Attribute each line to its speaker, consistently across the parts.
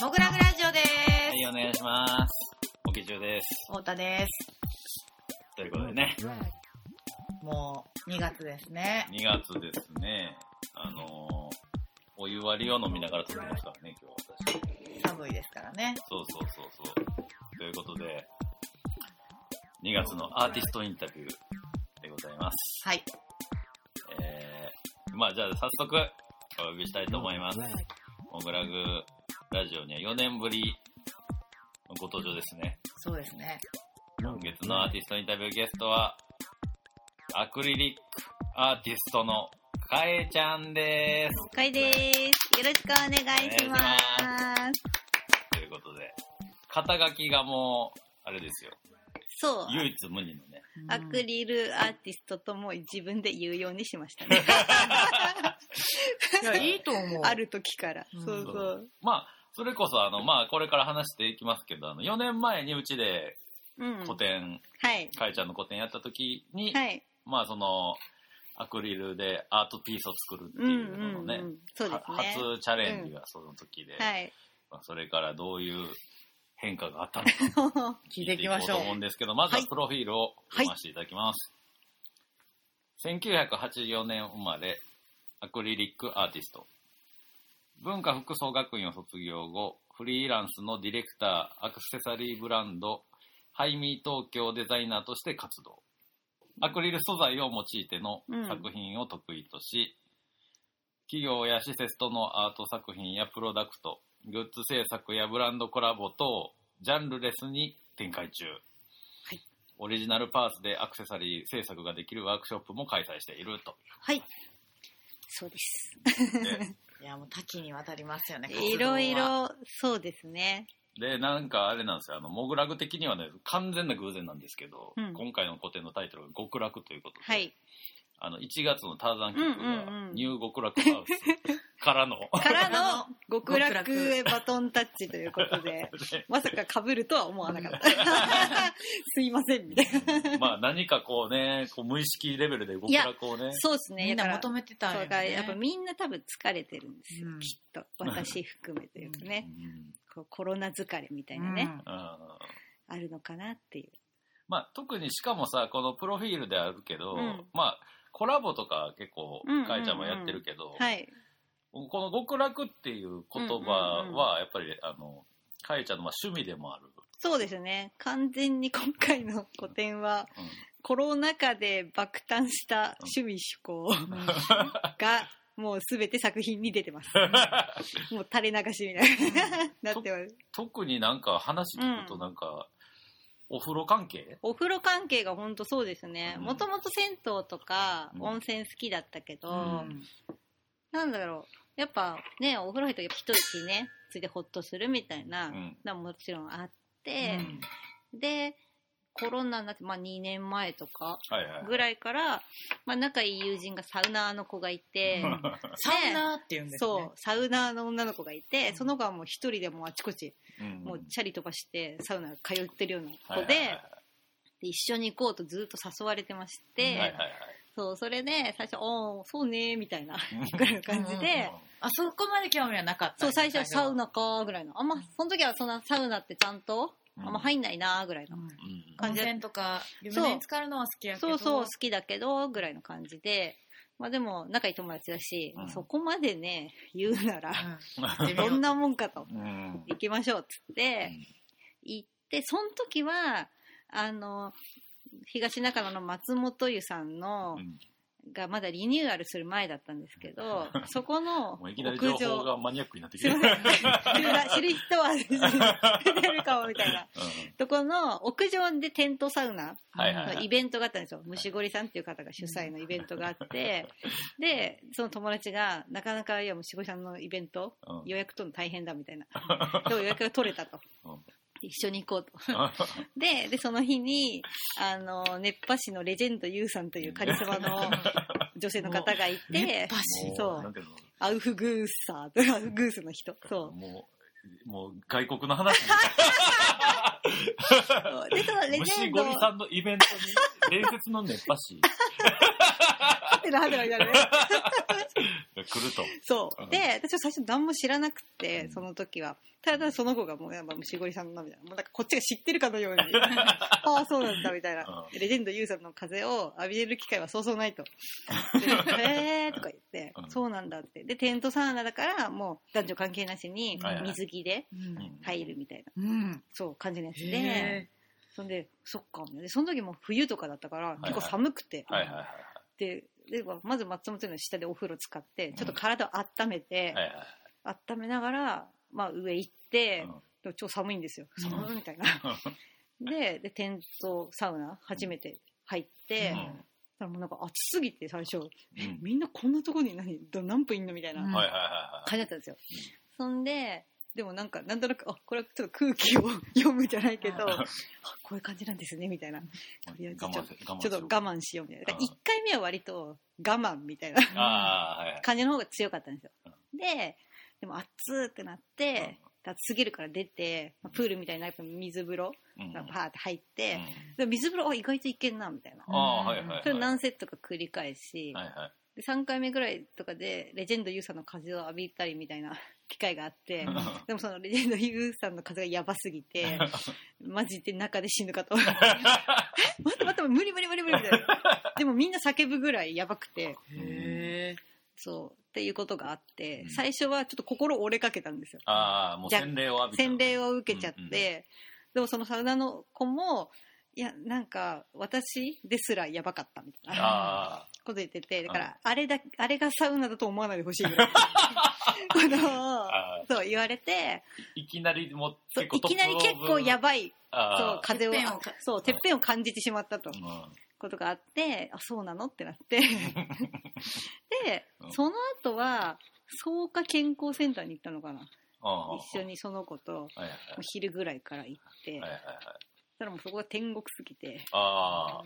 Speaker 1: モグラグラジオです。
Speaker 2: はい、お願いします。おき中です。
Speaker 1: 太田です。
Speaker 2: ということでね、
Speaker 1: もう、2月ですね。
Speaker 2: 2月ですね、あのー、お湯割りを飲みながら撮ってますからね。
Speaker 1: 寒いですからね。
Speaker 2: そうそうそうそう。ということで、2月のアーティストインタビューでございます。
Speaker 1: はい。
Speaker 2: えー、まあじゃあ早速お呼びしたいと思います。モグラグラジオには4年ぶりのご登場ですね。
Speaker 1: そうですね。
Speaker 2: 今月のアーティストインタビューゲストは、アクリリックアーティストのかえちゃんです。
Speaker 3: かいです。よろしくお願いします。
Speaker 2: 肩書きがもう、あれですよ。
Speaker 3: そう。
Speaker 2: 唯一無二のね。
Speaker 3: アクリルアーティストとも自分で言うようにしましたね。
Speaker 1: いや、いいと思う。
Speaker 3: ある時から。
Speaker 1: うん
Speaker 3: そうそう。
Speaker 2: まあ、それこそあの、まあ、これから話していきますけど、あの、4年前にうちで
Speaker 3: うん。
Speaker 2: 個展、
Speaker 3: はい。
Speaker 2: かえちゃんの個展やった時に、
Speaker 3: はい。
Speaker 2: まあ、その、アクリルでアートピースを作るって
Speaker 3: うん
Speaker 2: いううののね、
Speaker 3: んうん。そうです
Speaker 2: は
Speaker 3: ね。
Speaker 2: 初チャレンジがその時で、
Speaker 3: はい。
Speaker 2: まあそれからどういう変化があったのか
Speaker 1: 聞いていきましょう
Speaker 2: と思うんですけど、まずは
Speaker 3: はい
Speaker 2: プロフィールを読ませていただきます。1984年生まれ、アクリリックアーティスト。文化服装学院を卒業後、フリーランスのディレクター、アクセサリーブランド、ハイミー東京デザイナーとして活動。アクリル素材を用いての
Speaker 3: うん
Speaker 2: 作品を得意とし、企業や施設とのアート作品やプロダクト、グッズ制作やブランドコラボ等、ジャンルレスに展開中。
Speaker 3: い
Speaker 2: オリジナルパーツでアクセサリー制作ができるワークショップも開催していると。
Speaker 3: はい。そうです。
Speaker 2: で
Speaker 1: いや、もう多岐にわたりますよね。
Speaker 3: いろい。ろ、そうですね。
Speaker 2: で、なんかあれなんですよ、あの、モグラグ的にはね、完全な偶然なんですけど、
Speaker 3: うん
Speaker 2: 今回の個展のタイトルが極楽ということで、
Speaker 3: はい。
Speaker 2: あの、1月のターザンキック
Speaker 3: うんうんうん。
Speaker 2: がニュー極楽ハウス からの、
Speaker 3: からの極楽。へバトンタッチということで、
Speaker 2: で
Speaker 3: まさか被るとは思わなかった。すいません、みたいな。
Speaker 2: まあ何かこうね、こう無意識レベルで極楽をね、
Speaker 3: そうですね。
Speaker 1: みんな求めてたん
Speaker 3: そう
Speaker 1: よね。
Speaker 3: だからやっぱみんな多分疲れてるんですよ、
Speaker 1: うん。
Speaker 3: きっと。私含めというかね、
Speaker 2: うん。
Speaker 3: こうコロナ疲れみたいなね、
Speaker 1: うん
Speaker 2: うん。
Speaker 3: あるのかなっていう。
Speaker 2: まあ、特にしかもさこのプロフィールであるけど、
Speaker 3: うん。
Speaker 2: まあコラボとか結構
Speaker 3: うんうんうん。
Speaker 2: かえちゃんもやってるけど、
Speaker 3: はい。
Speaker 2: この極楽っていう言葉
Speaker 3: うんうんうん。
Speaker 2: はやっぱりあのかえちゃんのまあ趣味でもある、
Speaker 3: そうですね。完全に今回の個展は
Speaker 2: うん。
Speaker 3: コロナ禍で爆誕した趣味趣向がもう全て作品に出てます。もう垂れ流しみたいななってます。
Speaker 2: 特になんか話聞くとなんか、お風呂関係？
Speaker 3: お風呂関係が本当そうですね。
Speaker 2: うん。
Speaker 3: もともと銭湯とか
Speaker 2: うん。
Speaker 3: 温泉好きだったけど、
Speaker 1: うん。
Speaker 3: なんだろう。やっぱねお風呂入ったら一息ねついてほっとするみたいな
Speaker 2: うん。
Speaker 3: もちろんあって、でコロナになって、まあ、2年前とか
Speaker 2: はいはい
Speaker 3: ぐらいから、まあ、仲いい友人がサウナーの子がいて、
Speaker 1: サウナーって言うんですね。
Speaker 3: そうサウナーの女の子がいて、その子はもう一人でもうあちこち、
Speaker 2: うん
Speaker 3: もうチャリ飛ばしてサウナ通ってるような
Speaker 2: はい
Speaker 3: 子で,、
Speaker 2: はいはい
Speaker 3: で一緒に行こうとずっと誘われてまして、
Speaker 2: はいはいはい
Speaker 3: そうそれで最初「おーそうね」みたいなぐらいの感じで。
Speaker 1: あそこまで興味はなかった。
Speaker 3: そう、最初はサウ
Speaker 1: ナ。
Speaker 3: ナかぐらいの。あんま、その時はそんなサウナってちゃんと、
Speaker 2: うん
Speaker 3: あんま入んないなぐらいの。
Speaker 1: うん
Speaker 2: うん
Speaker 1: 温泉とか湯船に浸かるのは好きやけど。
Speaker 3: そうそう、好きだけど、ぐらいの感じで。まあでも、仲いい友達だし、
Speaker 2: うん。
Speaker 3: そこまでね、言うなら、
Speaker 1: うん。
Speaker 3: どんなもんかと、
Speaker 2: うん。
Speaker 3: 行きましょうっつって、行って、その時は、あの、東中野の松本湯さんの、
Speaker 2: うん
Speaker 3: がまだリニューアルする前だったんですけど、そこの
Speaker 2: もういきなり
Speaker 3: 屋
Speaker 2: 情報が
Speaker 3: 上、
Speaker 2: マニアックになってきて
Speaker 3: る。知る人は知ってるかもみたいな。
Speaker 2: うん
Speaker 3: とこの屋上でテントサウナのイベントがあったんですよ。虫ゴリさんっていう方が主催のイベントがあって、で、その友達が、なかなか、いや、虫ゴリさんのイベント、
Speaker 2: うん。
Speaker 3: 予約取るの大変だみたいな。でも予約が取れたと。
Speaker 2: うん
Speaker 3: 一緒に行こうと。で、で、その日に、あの、熱波師のレジェンドユウさんというカリスマの女性の方がいてそう。アウフグーサーと、アウフグースの人。そう。
Speaker 2: ももう外国の話。
Speaker 3: でそのレジェ
Speaker 2: 虫
Speaker 3: ンド。
Speaker 2: ゴリさんのイベントに伝説の熱波師
Speaker 3: ハテナハテナみたいなね
Speaker 2: が 来ると。
Speaker 3: そうう。
Speaker 2: ん
Speaker 3: で、私は最初何も知らなくて
Speaker 2: う、ん
Speaker 3: その時は。ただその子がもうやっぱ虫ゴリさんだみたいな。もうなんかこっちが知ってるかのように。ああ、そうなんだみたいな。
Speaker 2: う
Speaker 3: レジェンドユウさんの風を浴びれる機会はそうそうないと。でへーとか言って
Speaker 2: う、ん
Speaker 3: そうなんだって。で、テントサウナだからもう男女関係なしに水着で
Speaker 1: うん
Speaker 3: 入るみたいな、
Speaker 1: うん
Speaker 3: そう感じのやつで
Speaker 1: へ。
Speaker 3: そんで、そっか。で、その時も冬とかだったから
Speaker 2: はい
Speaker 3: 結構寒くて。
Speaker 2: はいはいはい
Speaker 3: で、でまず松本の下でお風呂使って、ちょっと体を温めて、
Speaker 2: はい。はいはい。
Speaker 3: 温めながら、まあ、上行って、
Speaker 2: うん。
Speaker 3: でも超寒いんですよ。
Speaker 1: うん。
Speaker 3: 寒いみたいな、ででテントサウナ初めて入って、
Speaker 1: うん。
Speaker 3: だからもうなんか暑すぎて最初、みんなこんなとこに何ど何分いんのみたいな感じだったんですよ、そんででもなんかなんとなくあこれはちょっと空気を 読むじゃないけど、こういう感じなんですねみたいな。とりあえ
Speaker 2: い。
Speaker 3: ずちょちょっと我慢しようみたいな。だから1回目は割と我慢みたいな。感じの方が強かったんですよ。で、でも暑ーってなって、暑すぎるから出て、まあプールみたいな水風呂
Speaker 2: うん。
Speaker 3: がパーって入って、
Speaker 2: うん。
Speaker 3: 水風呂あ意外といけんな、みたいな。それ何セットか繰り返し、
Speaker 2: はいはい。
Speaker 3: で3回目ぐらいとかでレジェンド YOU さんの風を浴びたりみたいな機会があって、でもそのレジェンド YOU さんの風がやばすぎて、マジで中で死ぬかと。え待って待って、無理無理無理無理みたいな。でもみんな叫ぶぐらいやばくて、
Speaker 1: へ
Speaker 3: そう、っていうことがあって、
Speaker 2: うん
Speaker 3: 最初はちょっと心折れかけたんですよ。
Speaker 2: ああ、もう洗礼を浴びた。
Speaker 3: 洗礼を受けちゃって、
Speaker 2: うんうん
Speaker 3: でもそのサウナの子も、いや、なんか、私ですらやばかったみたいな。
Speaker 2: あ
Speaker 3: こと言ってて、だから、あれだ、あれがサウナだと思わないでほしいぐらい。この
Speaker 2: あ
Speaker 3: そう言われて、
Speaker 2: いきなりも結構
Speaker 3: いきなり結構やばい、そう、
Speaker 2: あ
Speaker 3: 風を
Speaker 1: てっぺんをか、
Speaker 3: そう、てっぺんを感じてしまったと。
Speaker 2: あ、うん。
Speaker 3: ことがあって、あ、そうなのってなって、で
Speaker 2: う、ん。
Speaker 3: その後は、草加健康センターに行ったのかな。一緒にその子と、
Speaker 2: はいはい
Speaker 3: お昼ぐらいから行って、
Speaker 2: はいはいはい
Speaker 3: したらもうそこが天国すぎて、
Speaker 2: あ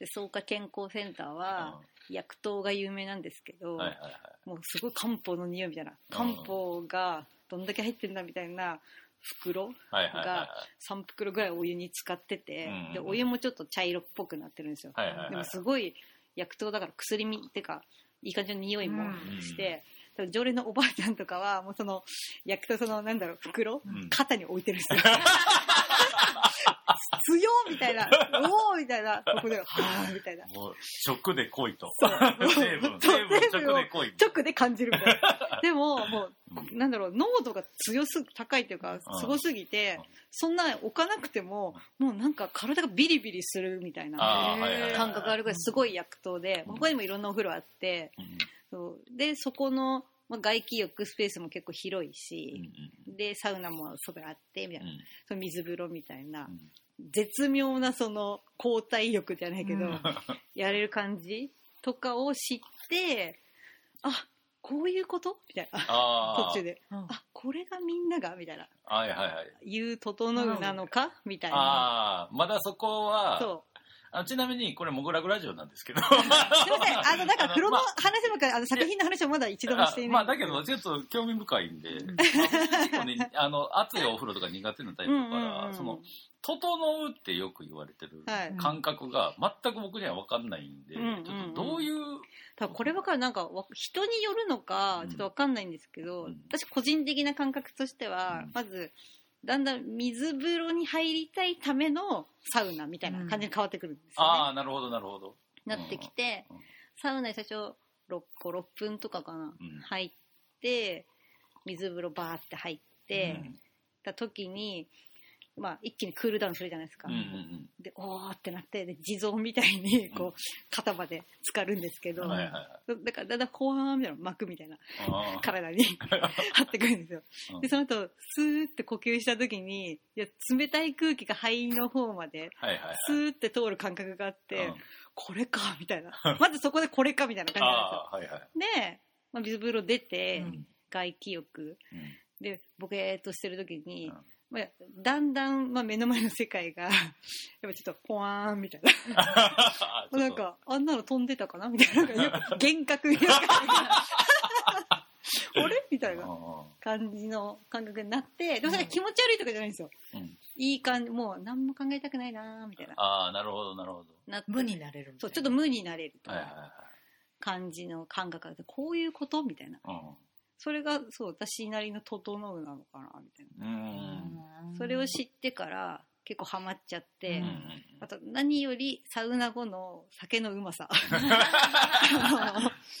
Speaker 3: で草加健康センター
Speaker 2: あ
Speaker 3: は、薬湯が有名なんですけど、
Speaker 2: はいはいはい。
Speaker 3: もうすごい漢方の匂いみたいな、漢方がどんだけ入ってんだみたいな袋、
Speaker 2: はいはいはいはい。
Speaker 3: 3袋ぐらいお湯に使ってて、
Speaker 2: うん
Speaker 3: でお湯もちょっと茶色っぽくなってるんですよ。
Speaker 2: はいはいはい
Speaker 3: でもすごい薬湯だから薬味っていうか、いい感じの匂いもして、多分常連のおばあちゃんとかは、もうその薬湯そのなんだろう、袋、
Speaker 2: うん。
Speaker 3: 肩に置いてるんですよ。強っみたいな、おおみたいな、ここで、はぁみたいな。
Speaker 2: もう食で来いと。
Speaker 3: そう。
Speaker 2: 成分成分
Speaker 3: 成分を
Speaker 2: 食で来い
Speaker 3: 直で感じるみたいな。でも、もう、なんだろう、濃度が強す、高いというか、すごすぎて
Speaker 2: うん、
Speaker 3: そんな置かなくても、もうなんか体がビリビリするみたいな感覚あるぐらいすごい薬湯で、
Speaker 2: うん。
Speaker 3: 他にもいろんなお風呂あって、で、そこの、まあ、外気浴スペースも結構広い
Speaker 2: うん
Speaker 3: し、
Speaker 2: うん。
Speaker 3: で、サウナも外にあって、みたいな、
Speaker 2: うん。
Speaker 3: その水風呂みたいな。
Speaker 2: う、ん。
Speaker 3: 絶妙なその交代浴じゃないけど、
Speaker 1: うん。
Speaker 3: やれる感じとかを知って、あ、こういうこと？みたいな。途中で。
Speaker 1: うん。
Speaker 3: あ、これがみんなが？みたいな。
Speaker 2: はいはいはい。
Speaker 3: いう整うなのか？みたいな。
Speaker 2: ああまだそこは
Speaker 3: そ
Speaker 2: あちなみにこれモグラグラジオなんですけど。
Speaker 3: う。すいません。あの、なんか、風呂の
Speaker 2: まあ
Speaker 3: 話ばっかり、あの、作品の話をまだ一度もしていない。
Speaker 2: あまあだけどちょっと興味深いんで、
Speaker 1: ん。
Speaker 2: まあね あの熱いお風呂とか苦手なタイプだから、
Speaker 3: うんうんうん
Speaker 2: その整うってよく言われてる
Speaker 3: はい。
Speaker 2: 感覚が全く僕には分かんないんで、
Speaker 3: うんうんうん。
Speaker 2: ちょっとどういう、
Speaker 3: 多分こればかりなんかわ人によるのか
Speaker 2: うん。
Speaker 3: ちょっとわかんないんですけど、
Speaker 2: うん。
Speaker 3: 私個人的な感覚としては、
Speaker 2: うん。
Speaker 3: まずだんだん水風呂に入りたいためのサウナみたいな感じに変わってくるんですよね。
Speaker 2: ああなるほどなるほど。
Speaker 3: なってきて、
Speaker 2: うんうん。
Speaker 3: サウナに最初6個6分とかかな、
Speaker 2: うん。
Speaker 3: 入って水風呂バーって入って、た時に、まあ、一気にクールダウンするじゃないですか。
Speaker 2: うんうんうん。
Speaker 3: でおーってなってで地蔵みたいにこう、肩まで浸かるんですけど、
Speaker 2: うんはいはいはい。
Speaker 3: だからだんだん後半みたいな膜みたいな体に 張ってくるんですよ。
Speaker 2: うん。
Speaker 3: でその後スーって呼吸した時にいや冷たい空気が肺の方まで
Speaker 2: はいはいはい。
Speaker 3: スーって通る感覚があって、
Speaker 2: うん。
Speaker 3: これかみたいな。まずそこでこれかみたいな感じなん
Speaker 2: ああはいはい。
Speaker 3: ですよ。で、まあ、水風呂出て、
Speaker 2: うん。
Speaker 3: 外気浴。
Speaker 2: うん。
Speaker 3: でボケーっとしてる時に、
Speaker 2: うん
Speaker 3: まあ、だんだん、まあ、目の前の世界が やっぱちょっとポワーンみたいな。なんかあんなの飛んでたかなみたいな。なんかよく幻覚みたいな感じがあれみたいな
Speaker 2: あ
Speaker 3: 感じの感覚になって。でもそれが気持ち悪いとかじゃないんですよ、
Speaker 2: うん。
Speaker 3: いい感じもう何も考えたくないなーみたいな。
Speaker 2: あー、なるほど、なるほど。
Speaker 3: な
Speaker 1: 無になれる
Speaker 3: そ
Speaker 1: いうな
Speaker 3: ちょっと無になれると
Speaker 2: はいはいはい。
Speaker 3: 感じの感覚があってこういうことみたいな。
Speaker 2: うん
Speaker 3: それがそう私なりの整うなのかなみたいな。それを知ってから結構ハマっちゃって、
Speaker 2: うん。
Speaker 3: あと何よりサウナ後の酒のうまさ。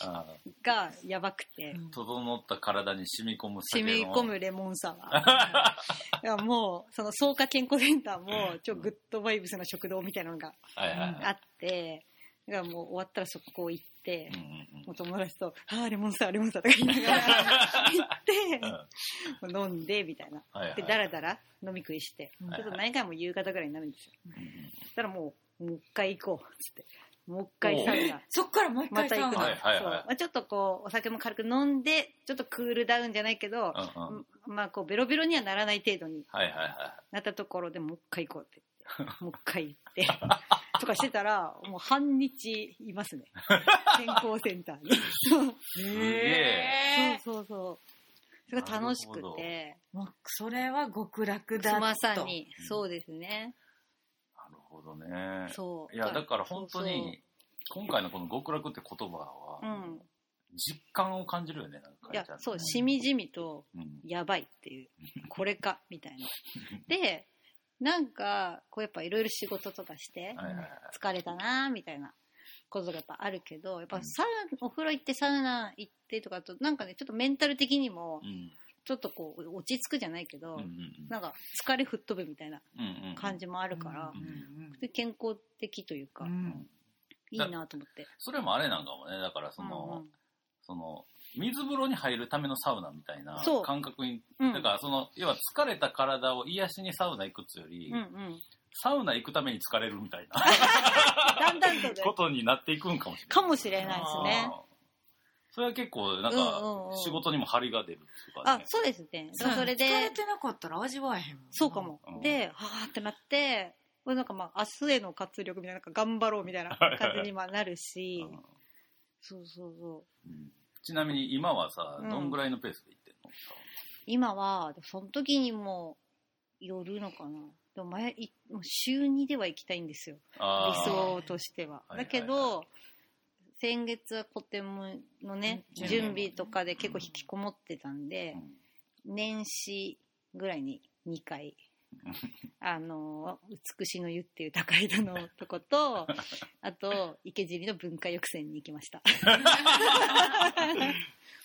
Speaker 2: あ
Speaker 3: がやばくて。
Speaker 2: 整った体に染み込む
Speaker 3: 染み込むレモンサワー。いやもうその草加健康センターも超グッドバイブスな食堂みたいなのが
Speaker 2: はいはいはい。
Speaker 3: あってだからもう終わったらそこ行って
Speaker 2: うん、うんうん。
Speaker 3: もう友達と「ああレモンサワーレモンサワー」とか言いながら 行って、もう飲んでみたいな。
Speaker 2: はいはい。
Speaker 3: でダラダラ飲み食いして、
Speaker 1: うん
Speaker 3: ちょっと何回も夕方ぐらいになるんですよ。
Speaker 2: うんうん
Speaker 3: そしたらもうもう一回行こうっつって。もう一回サウナ
Speaker 1: そっからもう一
Speaker 3: また行くの、
Speaker 1: 回サウナ
Speaker 2: はいはいはい。
Speaker 3: そう。まあ、ちょっとこうお酒も軽く飲んでちょっとクールダウンじゃないけど、
Speaker 2: うんうん。
Speaker 3: まあこうベロベロにはならない程度に
Speaker 2: はいはいは
Speaker 3: なったところでもう一回行こうって言ってもう一回行ってとかしてたらもう半日いますね。健康センターに。
Speaker 1: へー
Speaker 3: そうそうそう。それが楽しくて。
Speaker 1: もうそれは極楽だと。
Speaker 3: まさに。そうですね。
Speaker 2: い。なるほどね。
Speaker 3: そう。
Speaker 2: いや、だから本当に、今回のこの極楽って言葉は、
Speaker 3: そうん。
Speaker 2: 実感を感じるよね、なんか。
Speaker 3: いや
Speaker 2: 書てあ。る
Speaker 3: そうしみじみと
Speaker 2: うん。
Speaker 3: やばいっていう。これかみたいな。でなんかこうやっぱいろいろ仕事とかして疲れたなみたいなことがやっぱあるけどやっぱサウナお風呂行ってサウナ行ってとかとなんかねちょっとメンタル的にも
Speaker 2: うん
Speaker 3: ちょっとこう落ち着くじゃないけど、
Speaker 2: うんうん
Speaker 3: なんか疲れ吹っ飛ぶみたいな感じもあるから、
Speaker 2: うん
Speaker 1: うん
Speaker 3: で健康的というか、
Speaker 1: うん。
Speaker 3: いいなと思って。
Speaker 2: それもあれなんかもね、だからその、
Speaker 3: うんうん。
Speaker 2: その、水風呂に入るためのサウナみたいな
Speaker 3: そう
Speaker 2: 感覚に、
Speaker 3: うん
Speaker 2: だからその、要は疲れた体を癒しにサウナ行くっつより、
Speaker 3: うんうん、
Speaker 2: サウナ行くために疲れるみたいな
Speaker 3: だんだんとね
Speaker 2: ことになっていくんかもしれない。
Speaker 3: かもしれないですね。
Speaker 2: あーそれは結構、なん
Speaker 3: うんうんうん
Speaker 2: か、仕事にも張りが出るっていうかね。
Speaker 3: あそうですね。だからそれで
Speaker 1: 疲れてなかったら味わえへんもんな
Speaker 3: そうかも
Speaker 2: うん。
Speaker 3: で、はーってなって、これなんかまあ明日への活力みたいな、なんか頑張ろうみたいな感じにまあなるし、
Speaker 2: うん
Speaker 3: そうそうそう。
Speaker 2: うんちなみに今はさ、
Speaker 3: うん
Speaker 2: どんぐらいのペースで行ってんの、
Speaker 3: 今は、その時にもよるのかな。でも前、いもう週2では行きたいんですよ。理
Speaker 2: あー
Speaker 3: 想としては。
Speaker 2: はいはいはい
Speaker 3: だけど、先月は古典のね、
Speaker 1: うん
Speaker 3: 準備とかで結構引きこもってたんで、
Speaker 2: うん
Speaker 3: 年始ぐらいに2回、あの、美しの湯っていう高井戸のとこと、あと、池尻の文化浴船に行きました。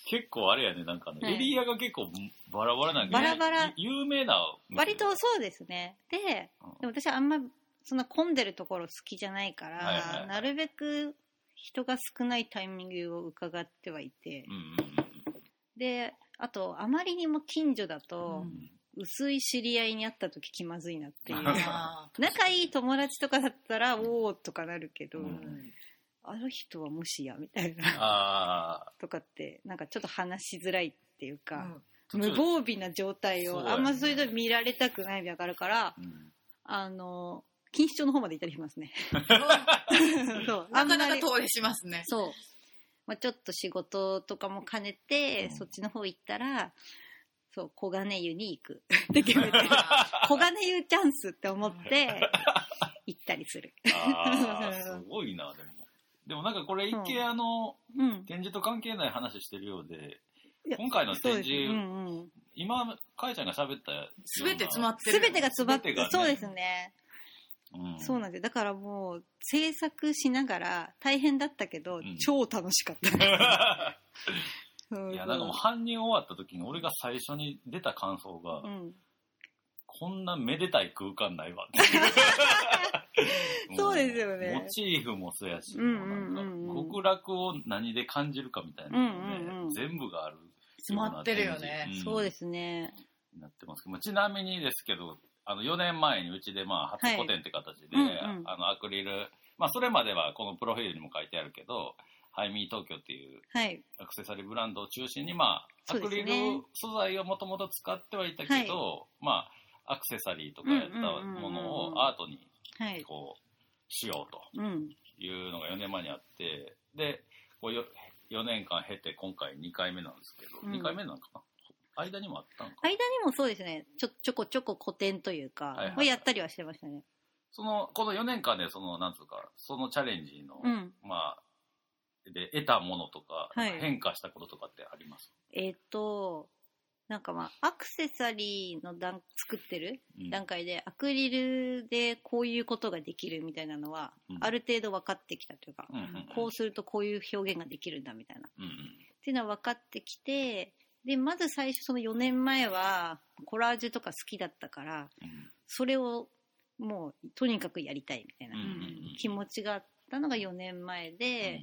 Speaker 2: 結構あれやね、なんかエリアが結構バラバラなん
Speaker 3: バラバラ。
Speaker 2: ゆ有名な。
Speaker 3: 割とそうですね。で、
Speaker 2: うん。
Speaker 3: でも私はあんまそんな混んでるところ好きじゃないから、
Speaker 2: はいはいはい
Speaker 3: なるべく人が少ないタイミングを伺ってはいて、
Speaker 2: うんうん。
Speaker 3: で、あと、あまりにも近所だと
Speaker 2: う、ん
Speaker 3: 薄い知り合いに会った時気まずいなっていう。
Speaker 1: あ
Speaker 3: 仲いい友達とかだったら、おーとかなるけど、
Speaker 1: ー
Speaker 2: うん。
Speaker 3: あの人はもしや、みたいな、
Speaker 2: あ
Speaker 3: とかって、なんかちょっと話しづらいっていうか、
Speaker 2: あ、
Speaker 3: 無防備な状態を、あんまそういうの見られたくないみたいなから、
Speaker 2: うん。
Speaker 3: あの、錦糸町の方まで行ったりしますね。そう。あ
Speaker 1: なんかなか遠出しますね。
Speaker 3: そう。まあ、ちょっと仕事とかも兼ねて、
Speaker 2: うん。
Speaker 3: そっちの方行ったら、そう、黄金湯に行く。って決めて、黄金湯チャンスって思って、行ったりする。
Speaker 2: ああ、すごいな、でも。でもなんかこれ一見あの、
Speaker 3: うん。
Speaker 2: 展示と関係ない話してるようで今回の。展示、
Speaker 3: うんうん。
Speaker 2: 今、かやちゃんが喋った
Speaker 1: すべて詰まってる
Speaker 3: すべてが詰まって、
Speaker 2: 全てがね
Speaker 3: そうですね。
Speaker 2: うん
Speaker 3: そうなんですよ。だからもう、制作しながら大変だったけど、
Speaker 2: ん
Speaker 3: 超楽しかった。
Speaker 2: いや、なんかもう搬入終わった時に俺が最初に出た感想が、
Speaker 3: うん。
Speaker 2: こんなめでたい空間ないわって。
Speaker 3: そうですよね
Speaker 2: モチーフもそうやし、極楽を何で感じるかみたいなので、
Speaker 3: うんうんうん
Speaker 2: 全部がある。
Speaker 1: 詰まってるよね
Speaker 2: ん
Speaker 3: そうですね。
Speaker 2: なってますけどまあちなみにですけど、あの4年前にうちでまあ初個展って形で、
Speaker 3: はいうんうん
Speaker 2: あのアクリル、まあそれまではこのプロフィールにも書いてあるけど、ハイミー東京っていう
Speaker 3: はい。
Speaker 2: アクセサリーブランドを中心に、まあ、アクリル素材をもともと使ってはいたけど、まあ、アクセサリーとかやったものをアートに
Speaker 3: はい。
Speaker 2: こう、しようと
Speaker 3: うん。
Speaker 2: いうのが4年前にあって、で、こうよ4年間経て今回2回目なんですけど、
Speaker 3: うん。
Speaker 2: 2回目なのかな？間にもあったんか
Speaker 3: 間にもそうですね。ちょちょこちょこ古典というか、
Speaker 2: はいはい
Speaker 3: をやったりはしてましたね。
Speaker 2: そのこの4年間でそのなんつうかそのチャレンジの、
Speaker 3: うん。
Speaker 2: まあで得たものとか、
Speaker 3: はい。
Speaker 2: 変化したこととかってあります、
Speaker 3: えっ、となんかまあアクセサリーの段作ってる
Speaker 2: うん。
Speaker 3: 段階でアクリルでこういうことができるみたいなのは、
Speaker 2: うん。
Speaker 3: ある程度分かってきたというか、
Speaker 2: うんうんうん。
Speaker 3: こうするとこういう表現ができるんだみたいな。っ
Speaker 2: うんうん。
Speaker 3: ていうのは分かってきてでまず最初その4年前はコラージュとか好きだったから
Speaker 2: うん。
Speaker 3: それをもうとにかくやりたいみたいな
Speaker 2: うんうん
Speaker 3: 気持ちがあったのが4年前で、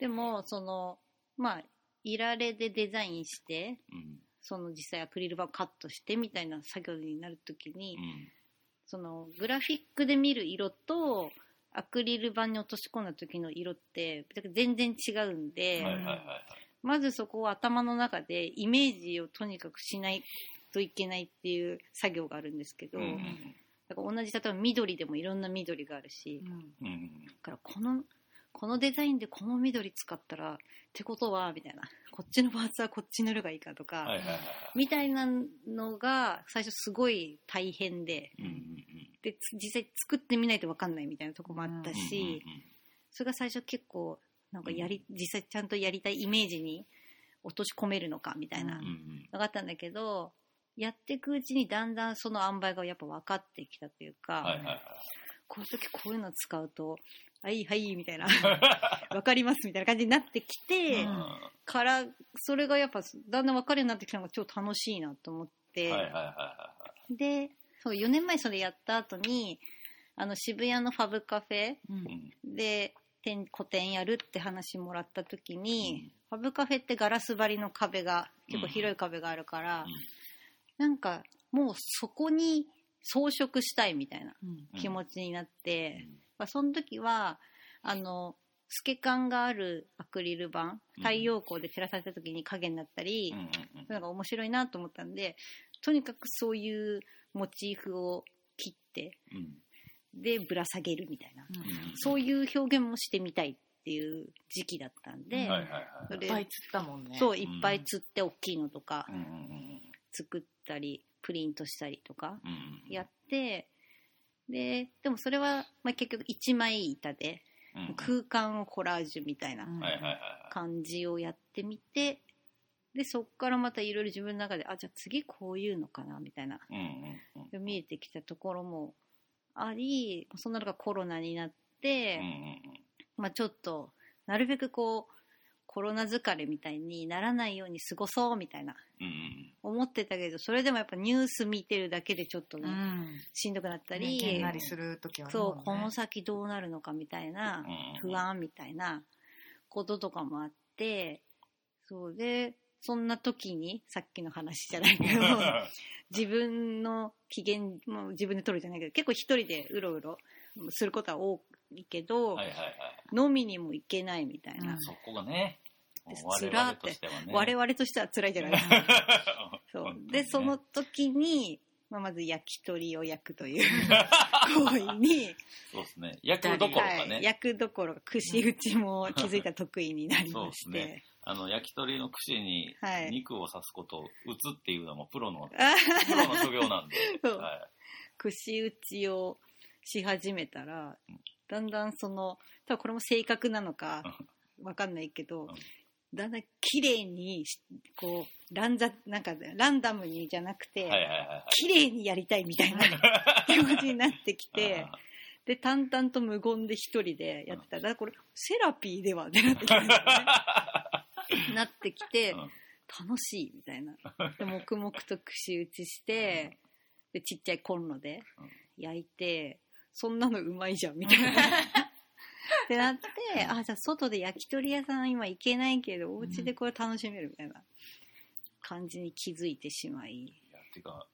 Speaker 3: でもそのまあいられでデザインして
Speaker 2: うん。
Speaker 3: その実際アクリル板をカットしてみたいな作業になるときに、
Speaker 2: うん。
Speaker 3: そのグラフィックで見る色とアクリル板に落とし込んだ時の色って全然違うんで、
Speaker 2: はいはいはいはい。
Speaker 3: まずそこを頭の中でイメージをとにかくしないといけないっていう作業があるんですけど、
Speaker 2: うんうん。
Speaker 3: だから同じ例えば緑でもいろんな緑があるし、
Speaker 1: うん。
Speaker 3: だからこのこのデザインでこの緑使ったらってことはみたいな。こっちのパーツはこっちの色がいいかとか、
Speaker 2: はいはいはいはい。
Speaker 3: みたいなのが最初すごい大変で
Speaker 2: うんうんうん。
Speaker 3: でつ実際作ってみないと分かんないみたいなとこもあったし、
Speaker 2: うんうん
Speaker 3: それが最初結構なんかやり実際ちゃんとやりたいイメージに落とし込めるのかみたいなのがあったんだけどやっていくうちにだんだんその塩梅がやっぱ分かってきたというか、
Speaker 2: はいはいはい。
Speaker 3: こういう時こういうの使うと「はいはい」みたいな「分かります」みたいな感じになってきて、
Speaker 1: うん。
Speaker 3: からそれがやっぱだんだん分かるようになってきたのが超楽しいなと思って、でそう4年前それやった後にあの渋谷のファブカフェ
Speaker 1: うん。
Speaker 2: いうん
Speaker 3: 個展やるって話もらった時に、ファブカフェってガラス張りの壁が結構広い壁があるから、
Speaker 2: うん。
Speaker 3: なんかもうそこに装飾したいみたいな
Speaker 1: うん。
Speaker 3: 気持ちになって、まあ、その時はあの透け感があるアクリル板
Speaker 2: うん。
Speaker 3: 太陽光で照らされた時に影になったり、
Speaker 2: うんうんうん。
Speaker 3: そういうのが面白いなと思ったんでとにかくそういうモチーフを切って
Speaker 2: うん。
Speaker 3: でぶら下げるみたいな、
Speaker 1: うん
Speaker 2: うん
Speaker 3: そういう表現もしてみたいっていう時期だったんで、
Speaker 2: いはいはい
Speaker 3: それ
Speaker 1: いっぱい釣ったもんね。
Speaker 3: そういっぱい釣って大きいのとか
Speaker 2: うんうんうん。
Speaker 3: 作ったりプリントしたりとか
Speaker 2: うんうん
Speaker 3: やってででもそれは、まあ、結局一枚板で
Speaker 2: うんうん。
Speaker 3: 空間をコラージュみたいな感じをやってみてでそっからまたいろいろ自分の中であじゃあ次こういうのかなみたいな見えてきたところもありそんなのがコロナになって、
Speaker 2: うんうん。
Speaker 3: まあ、ちょっとなるべくこうコロナ疲れみたいにならないように過ごそうみたいな。
Speaker 2: うんうん。
Speaker 3: 思ってたけどそれでもやっぱニュース見てるだけでちょっとね、
Speaker 1: うん。
Speaker 3: しんどくなった
Speaker 1: ね
Speaker 3: り、
Speaker 1: げんなりする時はある
Speaker 3: そうこの先どうなるのかみたいな
Speaker 2: うん
Speaker 3: 不安みたいなこととかもあってそうでそんな時にさっきの話じゃないけど 自分の機嫌も自分で取るじゃないけど結構一人でうろうろすることは多いけど、
Speaker 2: はいはいはい。
Speaker 3: 飲みにも行けないみたいな、
Speaker 1: うん
Speaker 2: そこがね
Speaker 3: つらーって
Speaker 2: ね
Speaker 3: 我々としては辛いじゃない。ですか。そう。でその時に、まあ、まず焼き鳥を焼くという 行為に、
Speaker 2: そうですね。焼くどころか
Speaker 3: はい、
Speaker 2: ね
Speaker 3: 焼くどころか串打ちも気づいたら得意になりまして、
Speaker 2: あの焼き鳥の串に
Speaker 3: はい。
Speaker 2: 肉を刺すことを打つっていうのはもうプロの
Speaker 3: あ
Speaker 2: プロのなんで。
Speaker 3: そう。
Speaker 2: は
Speaker 3: 串打ちをし始めたらだんだんその多分これも性格なのかわかんないけど、
Speaker 2: うん。
Speaker 3: だんだん綺麗にしこう乱雑なんかランダムにじゃなくて、
Speaker 2: いはいはいはいはい。
Speaker 3: 綺麗にやりたいみたいな 気持ちになってきて
Speaker 2: あ
Speaker 3: で淡々と無言で一人でやってた。らこれセラピーではってなってきたんですよね。なってきて
Speaker 2: うん。
Speaker 3: 楽しいみたいな。で黙々と串打ちしてでちっちゃいコンロで焼いてそんなのうまいじゃんみたいな。ってなってあじゃあ外で焼き鳥屋さん今行けないけどお家でこれ楽しめるみたいな。感じに気づいてしまい、
Speaker 2: いやてか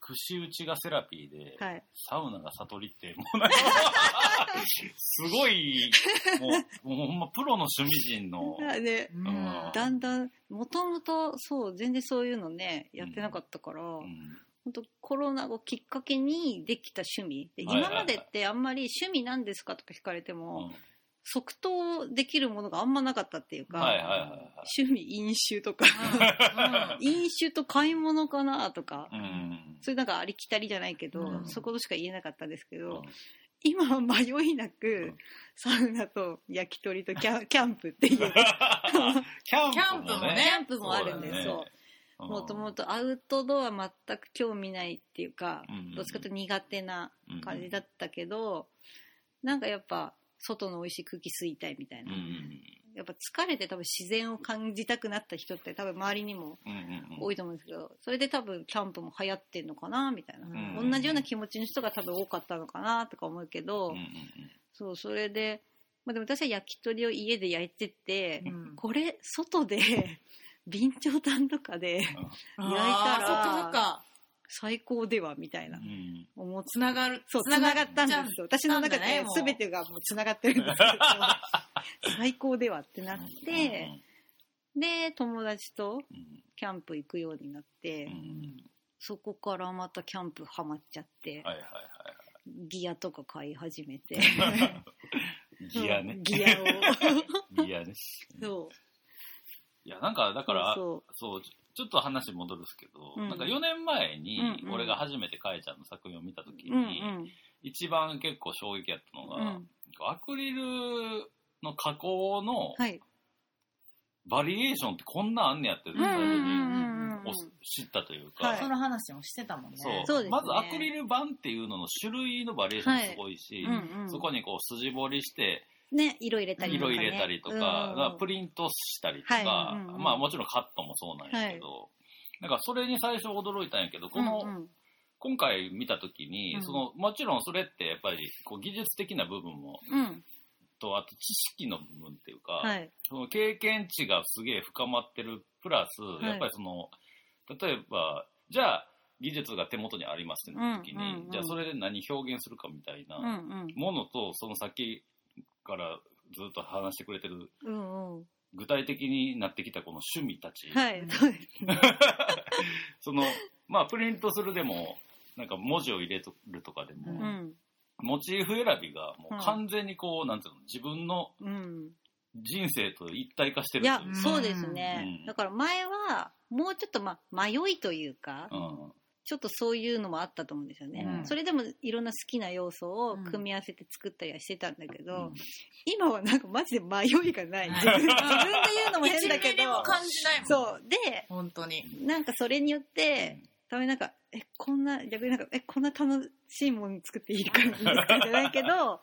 Speaker 2: 串打ちがセラピーで、
Speaker 3: はい、
Speaker 2: サウナが悟りってもうなんかすごいもうもうほんまプロの趣味人の
Speaker 3: で
Speaker 1: うん。
Speaker 2: うん。
Speaker 3: だんだんもともとそう全然そういうのねやってなかったから、
Speaker 2: うん
Speaker 3: 本当コロナ後きっかけにできた趣味。で今までってあんまり趣味なんですかとか聞かれても、即答できるものがあんまなかったっていうか。趣味飲酒とか、飲酒と買い物かなとか、
Speaker 2: うん。
Speaker 3: それなんかありきたりじゃないけど、
Speaker 1: うん。
Speaker 3: そことしか言えなかったんですけど、
Speaker 2: うん。
Speaker 3: 今は迷いなく、
Speaker 2: ん。
Speaker 3: サウナと焼き鳥とキャンキャンプっていう、
Speaker 2: キャンプもね。
Speaker 1: キ
Speaker 3: ャンプもあるんですよ。
Speaker 2: う
Speaker 3: もともとアウトドア全く興味ないっていうか、
Speaker 2: うん
Speaker 3: どっちかと苦手な感じだったけど、なんかやっぱ外の美味しい空気吸いたいみたい
Speaker 2: うん
Speaker 3: な、
Speaker 2: うん。
Speaker 3: やっぱ疲れて多分自然を感じたくなった人って多分周りにも
Speaker 2: うんうんうん。
Speaker 3: 多いと思うんですけどそれで多分キャンプも流行ってんのかなみたいな、
Speaker 2: うん
Speaker 3: 同じような気持ちの人が多分多かったのかなとか思うけど、
Speaker 2: うんうん
Speaker 3: そうそれで、まあ、でも私は焼き鳥を家で焼いてて、
Speaker 1: うん。
Speaker 3: これ外で備長炭とかで
Speaker 1: 焼いた
Speaker 3: ら最高ではみたいな
Speaker 2: うん
Speaker 1: つながる
Speaker 3: そう、つながったんですよ。私の中で
Speaker 1: もう
Speaker 3: 全てがもうつながってるんですけど、最高ではってなって、で、友達と
Speaker 2: うん
Speaker 3: キャンプ行くようになって、
Speaker 2: うんうん
Speaker 3: そこからまたキャンプハマっちゃって、
Speaker 2: はいはいはい
Speaker 3: ギアとか買い始めて。
Speaker 2: はい。ギアね。
Speaker 3: ギアを。
Speaker 2: ギアね。
Speaker 3: そう。
Speaker 2: いや、なんか、だから、
Speaker 3: そ
Speaker 2: そう、ちょっと話戻るんですけど、
Speaker 3: うん。
Speaker 2: なんか4年前に
Speaker 3: うんう、ん。
Speaker 2: 俺が初めてかえちゃんの作品を見たとき
Speaker 3: う。うん。
Speaker 2: に、一番結構衝撃やったのが、
Speaker 3: うん。うん。
Speaker 2: アクリルの加工の
Speaker 3: はい。
Speaker 2: バリエーションってこんなんあんねやって、
Speaker 3: うんうん
Speaker 2: 最初に
Speaker 3: うんうん。うん
Speaker 2: お知ったというか、
Speaker 3: はい。
Speaker 1: その話もしてたもんね。
Speaker 2: そう。
Speaker 3: そうですね。
Speaker 2: まずアクリル板っていうのの種類のバリエーションすごいし、
Speaker 3: うんうん。
Speaker 2: そこにこう筋彫りして
Speaker 3: ね、色入れたりとか、ね。
Speaker 2: 色入れたりとか、
Speaker 3: うん
Speaker 2: プリントしたりとか、
Speaker 3: はいうんうん
Speaker 2: まあもちろんカットもそうなんやけど、なんかそれに最初驚いたんやけど、この、
Speaker 3: うんうん
Speaker 2: 今回見たときに、
Speaker 3: うん
Speaker 2: そのもちろんそれってやっぱりこう技術的な部分も
Speaker 3: うん。
Speaker 2: とあと知識の部分っていうか、
Speaker 3: はい。
Speaker 2: その経験値がすげえ深まってるプラス、
Speaker 3: い
Speaker 2: やっぱりその例えばじゃあ技術が手元にありますってなった時に、
Speaker 3: うんうんうん
Speaker 2: じゃあそれで何表現するかみたいな。ものとその先からずっと話してくれてる
Speaker 3: うんうん。
Speaker 2: 具体的になってきたこの趣味たち、
Speaker 3: はい。そうです。
Speaker 2: そのまあプリントするでもなんか文字を入れるとかでも、
Speaker 3: うん。
Speaker 2: モチーフ選びがもう完全にこう、なんていうの自分の
Speaker 3: うん。
Speaker 2: 人生と一体化してる
Speaker 3: いや
Speaker 2: という、
Speaker 3: そうですね。
Speaker 2: うん
Speaker 3: だから前は、もうちょっと、ま、迷いというか、
Speaker 2: うん
Speaker 3: ちょっとそういうのもあったと思うんですよね。
Speaker 2: うん。
Speaker 3: それでもいろんな好きな要素を組み合わせて作ったりはしてたんだけど、
Speaker 2: うん。
Speaker 3: 今はなんかマジで迷いがない。自分で言うのも変だけ
Speaker 1: 1ミリも
Speaker 3: ど、
Speaker 1: 感じないもん
Speaker 3: そう。で、
Speaker 1: 本当に。
Speaker 3: なんかそれによって、たまになんか、え、こんな、逆になんか、え、こんな楽しいもの作っていいかですかじゃないけど、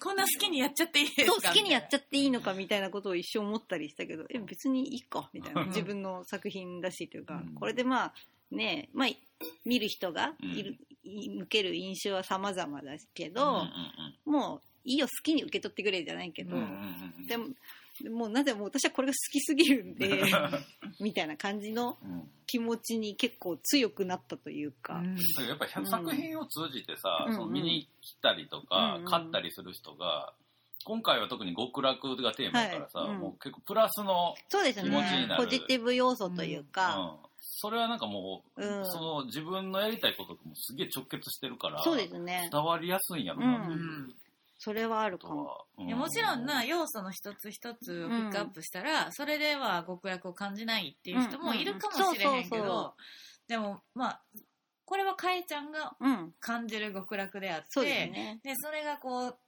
Speaker 1: こんな好きにやっちゃっていいですか？
Speaker 3: そう好きにやっちゃっていいのかみたいなことを一生思ったりしたけどえ別にいいかみたいな。
Speaker 2: うん。
Speaker 3: 自分の作品だしというか、
Speaker 2: うん。
Speaker 3: これでまあねまあ見る人が
Speaker 2: うん。
Speaker 3: いる、い向ける印象は様々だけ
Speaker 2: うん
Speaker 3: ど、もういいよ好きに受け取ってくれじゃないけど、
Speaker 2: うんうんうんうん。
Speaker 3: でもでもなぜもう私はこれが好きすぎるんで みたいな感じの
Speaker 2: うん。
Speaker 3: 気持ちに結構強くなったというか、
Speaker 1: うん。
Speaker 2: やっぱり作品を通じてさ、
Speaker 3: うん。
Speaker 2: その見に来たりとか、
Speaker 3: うん
Speaker 2: 買ったりする人が今回は特に極楽がテーマだからさ、
Speaker 3: はい。うん。
Speaker 2: もう結構プラスの、
Speaker 3: そうですよ
Speaker 2: 気持ちに
Speaker 3: ね
Speaker 2: なる。
Speaker 3: ポジティブ要素という
Speaker 2: う
Speaker 3: か、
Speaker 2: ん、それはなんかもう、
Speaker 3: うん。
Speaker 2: その自分のやりたいことともすげえ直結してるから
Speaker 3: そうですね。
Speaker 2: 伝わりやすいんやろなう
Speaker 3: それはあるかも。
Speaker 2: うん。
Speaker 1: いやもちろんな要素の一つ一つをピックアップしたら、それでは極楽を感じないっていう人もいるかもしれへんけ
Speaker 3: うんうんうんそうそう。
Speaker 1: どでもまあこれはかえちゃんが
Speaker 3: うん、
Speaker 1: 感じる極楽であって
Speaker 3: そうですね。
Speaker 1: でそれがこう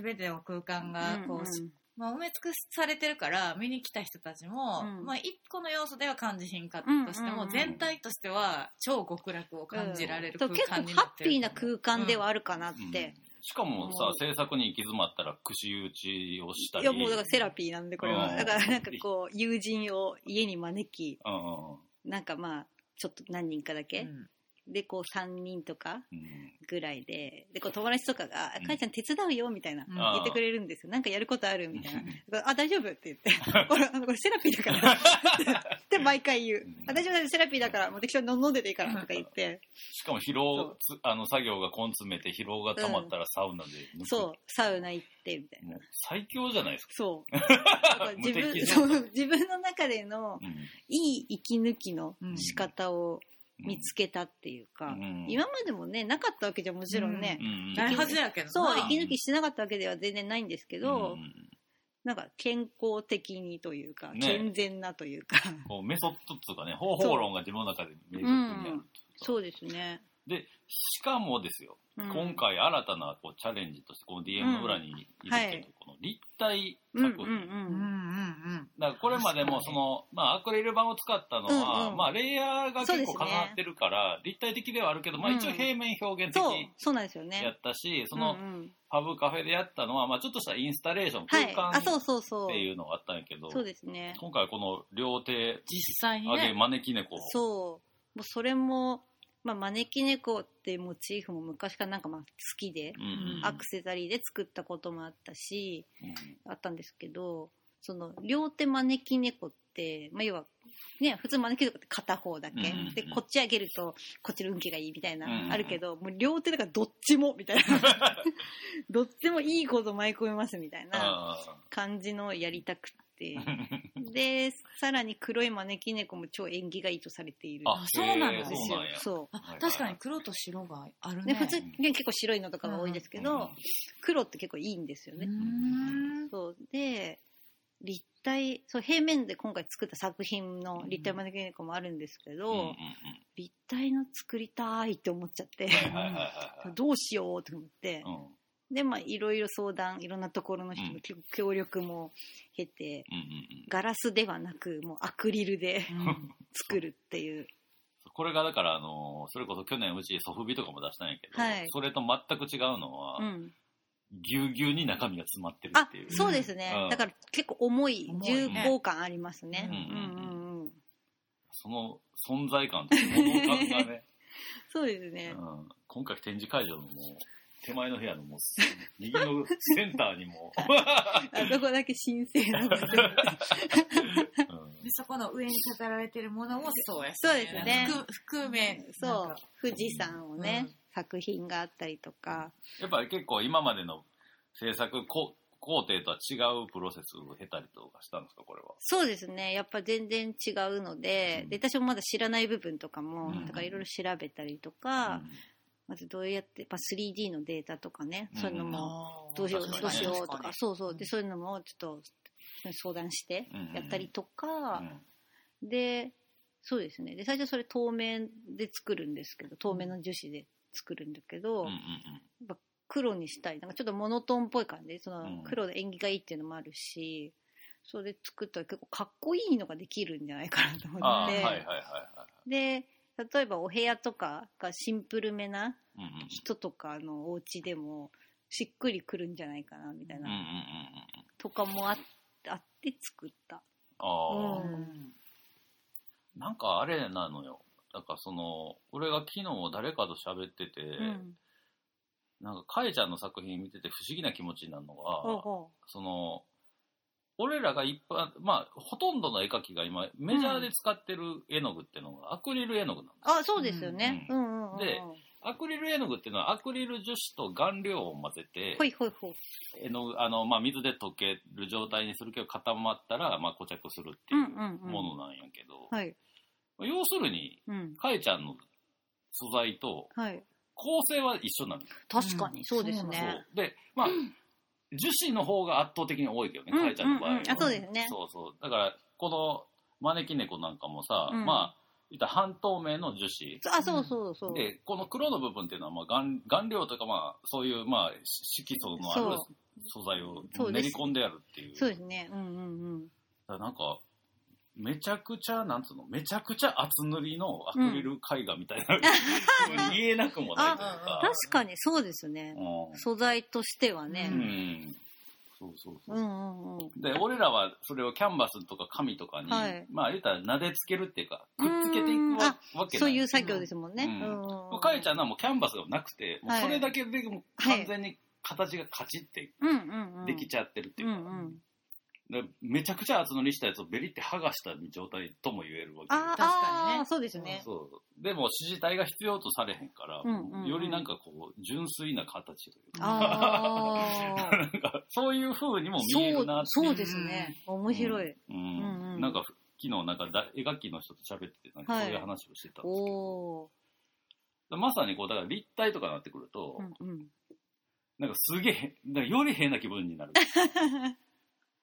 Speaker 1: 全ての空間がこう、
Speaker 3: うんうん
Speaker 1: まあ、埋め尽くされてるから見に来た人たちも、
Speaker 3: うん。
Speaker 1: まあ、一個の要素では感じひんかったとしても、
Speaker 3: うんうんうん
Speaker 1: 全体としては超極楽を感じられる
Speaker 3: そう
Speaker 1: 空
Speaker 3: 結構ハ
Speaker 1: 間になってる
Speaker 3: ッピーな空間ではあるかなっ
Speaker 2: うん。
Speaker 3: て。
Speaker 2: しかもさ
Speaker 3: うん
Speaker 2: 制作に行き詰まったら串打ちをしたり。
Speaker 3: いやもうだからセラピーなんでこれは。
Speaker 2: うん。
Speaker 3: だからなんかこう友人を家に招き、
Speaker 2: うんうんうん。
Speaker 3: なんかまあちょっと何人かだけ、
Speaker 1: うん
Speaker 3: でこう3人とか
Speaker 2: うん
Speaker 3: ぐらいで、でこう友達とかが
Speaker 2: う、ん
Speaker 3: かいちゃん手伝うよみたいな
Speaker 1: うん
Speaker 3: 言ってくれるんですよ。なんかやることあるみたいな あ、大丈夫って言って。これ、あのこれセラピーだから。って毎回言う
Speaker 2: うん。
Speaker 3: あ、大丈夫大丈夫セラピーだから、もう適当に飲んでていいからとか言って。
Speaker 2: しかも疲労つあの作業が根詰めて疲労が溜まったらサウナで抜く
Speaker 3: そう、サウナ行ってみたいな。
Speaker 2: 最強じゃないですか、
Speaker 3: そう。自分そう自分の中での
Speaker 2: うん
Speaker 3: いい息抜きの仕方を
Speaker 2: うん
Speaker 3: 見つけたっていうか、
Speaker 2: うん。
Speaker 3: 今までもねなかったわけじゃもちろんね、
Speaker 2: うん
Speaker 1: ないはずやけどな。
Speaker 3: そう息抜きしてなかったわけでは全然ないんですけど、
Speaker 2: うん
Speaker 3: なんか健康的にというか、
Speaker 2: ね。
Speaker 3: 健全なというか、
Speaker 2: こうメソッドっていうかね、方法論が自分の中で明確にある。
Speaker 3: そうですね。
Speaker 2: で、しかもですよ、
Speaker 3: うん
Speaker 2: 今回新たなこうチャレンジとして、この DM の裏にいるけど、
Speaker 3: はい
Speaker 2: この立体作品。
Speaker 3: うんうんう。
Speaker 1: うんうんん
Speaker 2: だからこれまでもその、まあ、アクリル板を使ったのは、
Speaker 3: うんうん
Speaker 2: まあ、レイヤーが結構重なってるから、立体的ではあるけど、まあ、
Speaker 3: うん
Speaker 2: 一応平面表現的
Speaker 3: そう、そうなんですよね。
Speaker 2: やったし、その
Speaker 3: うんうん
Speaker 2: パブカフェでやったのは、まあ、ちょっとしたインスタレーション、
Speaker 3: はい。
Speaker 2: 空間
Speaker 3: あ、そうそうそう。
Speaker 2: っていうのがあったんやけど、
Speaker 3: そうですね。
Speaker 2: 今回この両手
Speaker 1: 実際に
Speaker 2: 上げ
Speaker 1: ね。
Speaker 2: 招き猫
Speaker 3: そう。もうそれも、まあ、招き猫ってモチーフも昔からなんかまあ好きで、アクセサリーで作ったこともあったし、
Speaker 2: うん。
Speaker 3: あったんですけど、その両手招き猫って、まあ、要は、ね、普通招き猫って片方だけ、でこっち上げるとこっちの運気がいいみたいな、あるけどもう両手だからどっちもみたいな。どっちもいいこと舞い込めますみたいな
Speaker 2: あ
Speaker 3: 感じのやりたくって。
Speaker 2: ー
Speaker 3: でさらに黒い招き猫も超縁起がいいとされている。
Speaker 2: あ
Speaker 1: あそうなん
Speaker 3: ですよ。
Speaker 2: そう
Speaker 1: あ確かに黒と白があるね。
Speaker 3: 普通ね結構白いのとかが多いですけど、
Speaker 2: うん
Speaker 3: 黒って結構いいんですよね、
Speaker 1: うーん。
Speaker 3: そう。で立体そう平面で今回作った作品の立体招き猫もあるんですけど、
Speaker 2: うんうんうん。
Speaker 3: 立体の作りたいって思っちゃって、どうしようって思って、
Speaker 2: うん
Speaker 3: でまあいろいろ相談いろんなところの人の協協力も経て、
Speaker 2: うんうんうん。
Speaker 3: ガラスではなくもうアクリルで
Speaker 1: うん。
Speaker 3: 作るっていう。
Speaker 2: これがだから、あのそれこそ去年うちソフビとかも出したんやけど、
Speaker 3: はい。
Speaker 2: それと全く違うのは、
Speaker 3: うん。
Speaker 2: ぎゅうぎゅうに中身が詰まってる
Speaker 3: あ
Speaker 2: っていう。
Speaker 3: そうですね、
Speaker 2: うん。
Speaker 3: だから結構重い
Speaker 1: 重
Speaker 3: 厚感ありますね、
Speaker 2: うん
Speaker 3: うんうん。うん
Speaker 2: その存在感と物 感がね、
Speaker 3: そうですね、
Speaker 2: うん、今回展示会場のもう手前の部屋のもう右のセンターにも、
Speaker 3: あそこだけ神聖な場所
Speaker 2: うん。
Speaker 1: でそこの上に飾られてるものもそうやし
Speaker 3: そうですね。
Speaker 1: 覆覆面
Speaker 3: そう富士山をね、
Speaker 1: うん。
Speaker 3: 作品があったりとか。
Speaker 2: やっぱり結構今までの制作こ工程とは違うプロセスを経たりとかしたんですか、これは？
Speaker 3: そうですね。やっぱ全然違うので,、
Speaker 2: うん。
Speaker 3: で私もまだ知らない部分とかも、
Speaker 2: うん。
Speaker 3: だからいろいろ調べたりとか、まずどうやってやっぱ 3D のデータとかね、
Speaker 2: うん。
Speaker 3: そういうのもどうしようどうしようとかそうそう。でそういうのもちょっと相談して
Speaker 2: うん。
Speaker 3: やったりと
Speaker 2: う
Speaker 3: か、
Speaker 2: ん。
Speaker 3: でそうですね。で最初それ透明で作るんですけど透明の樹脂で作るんだけど、黒にしたい。なんかちょっとモノトーンっぽい感じ。でそ
Speaker 2: うん。
Speaker 3: の黒で縁起がいいっていうのもあるし、それで作ったら結構かっこいいのができるんじゃないかなと思って、
Speaker 2: はいはいはいはい。
Speaker 3: で例えばお部屋とかがシンプルめな
Speaker 2: うんうん。
Speaker 3: 人とかのお家でもしっくりくるんじゃないかなみたいな、とかもあっあって作った。
Speaker 2: ああ、
Speaker 3: うん。
Speaker 2: なんかあれなのよ。なんかその、俺が昨日誰かと喋ってて、
Speaker 3: うん。
Speaker 2: なんかかえちゃんの作品見てて不思議な気持ちになるのが、
Speaker 3: ほうほ
Speaker 2: その、俺らが一般、まあ、ほとんどの絵描きが今、メジャーで使ってる絵の具っていうのがアクリル絵の具なんです
Speaker 3: うあそうですよね。
Speaker 2: う
Speaker 3: うんうんうんうん。
Speaker 2: でアクリル絵の具っていうのはアクリル樹脂と顔料を混ぜて
Speaker 3: ほいほいほい。
Speaker 2: 絵の具あの、まあ、水で溶ける状態にするけど固まったら、まあ、固着するって
Speaker 3: うん
Speaker 2: いう
Speaker 3: うんうん。
Speaker 2: ものなんやけど、
Speaker 3: はい。
Speaker 2: 要するに
Speaker 3: うん。
Speaker 2: かえちゃんの素材と
Speaker 3: はい。
Speaker 2: 構成は一緒なんです
Speaker 3: 確かに、そうですね。
Speaker 2: でまあ樹脂の方が圧倒的に多いけどね、
Speaker 3: うん
Speaker 2: かえちゃんの場合は、
Speaker 3: あそうですね。
Speaker 2: そうそう。だからこの招き猫なんかもさ、
Speaker 3: うん。
Speaker 2: まあ言ったら半透明の樹脂
Speaker 3: あ、そうそうそう。
Speaker 2: でこの黒の部分っていうのはまあ顔顔料とかまあそういうまあ色素のある素材を
Speaker 3: そうです。
Speaker 2: 練り込んであるっていう。
Speaker 3: そうですね。うんうんうん。
Speaker 2: だからなんかめちゃくちゃなんつうのめちゃくちゃ厚塗りのアクリル絵画みたいな、ふうに言えなくもないというか
Speaker 3: 確かにそうですね。
Speaker 2: うん
Speaker 3: 素材としてはね。
Speaker 2: うんそうそうそうう、
Speaker 3: んうんうん。
Speaker 2: で俺らはそれをキャンバスとか紙とかに、
Speaker 3: はい
Speaker 2: まあ言ったら撫でつけるっていうかくっつけていく
Speaker 3: うん
Speaker 2: わわけ
Speaker 3: そう
Speaker 2: ない
Speaker 3: いう作業ですもんね。
Speaker 2: う
Speaker 3: うんんうんうん。
Speaker 2: かえちゃんのはもうキャンバスがなくてもう
Speaker 3: はい
Speaker 2: それだけで完全に形がカチッて
Speaker 3: うんうんうん。
Speaker 2: できちゃってるっていううか、
Speaker 3: んうん。
Speaker 2: でめちゃくちゃ厚塗りしたやつをベリって剥がした状態とも言えるわけ
Speaker 3: あー
Speaker 1: 確かにね
Speaker 3: そうですね。
Speaker 2: そうでも支持体が必要とされへんから、
Speaker 3: うんうんうん
Speaker 2: よりなんかこう純粋な形というか
Speaker 3: ああ。
Speaker 2: なんかそういう風にも見え
Speaker 3: そう
Speaker 2: るなって
Speaker 3: そうですね。面白い。
Speaker 2: うん
Speaker 3: うんうん
Speaker 2: なんか昨日なんかだ絵描きの人と喋っててなんかそういう話をしてたんですけど、
Speaker 3: おお。
Speaker 2: まさにこうだから立体とかなってくると、
Speaker 3: うんうん。
Speaker 2: なんかすげえなんかより変な気分になる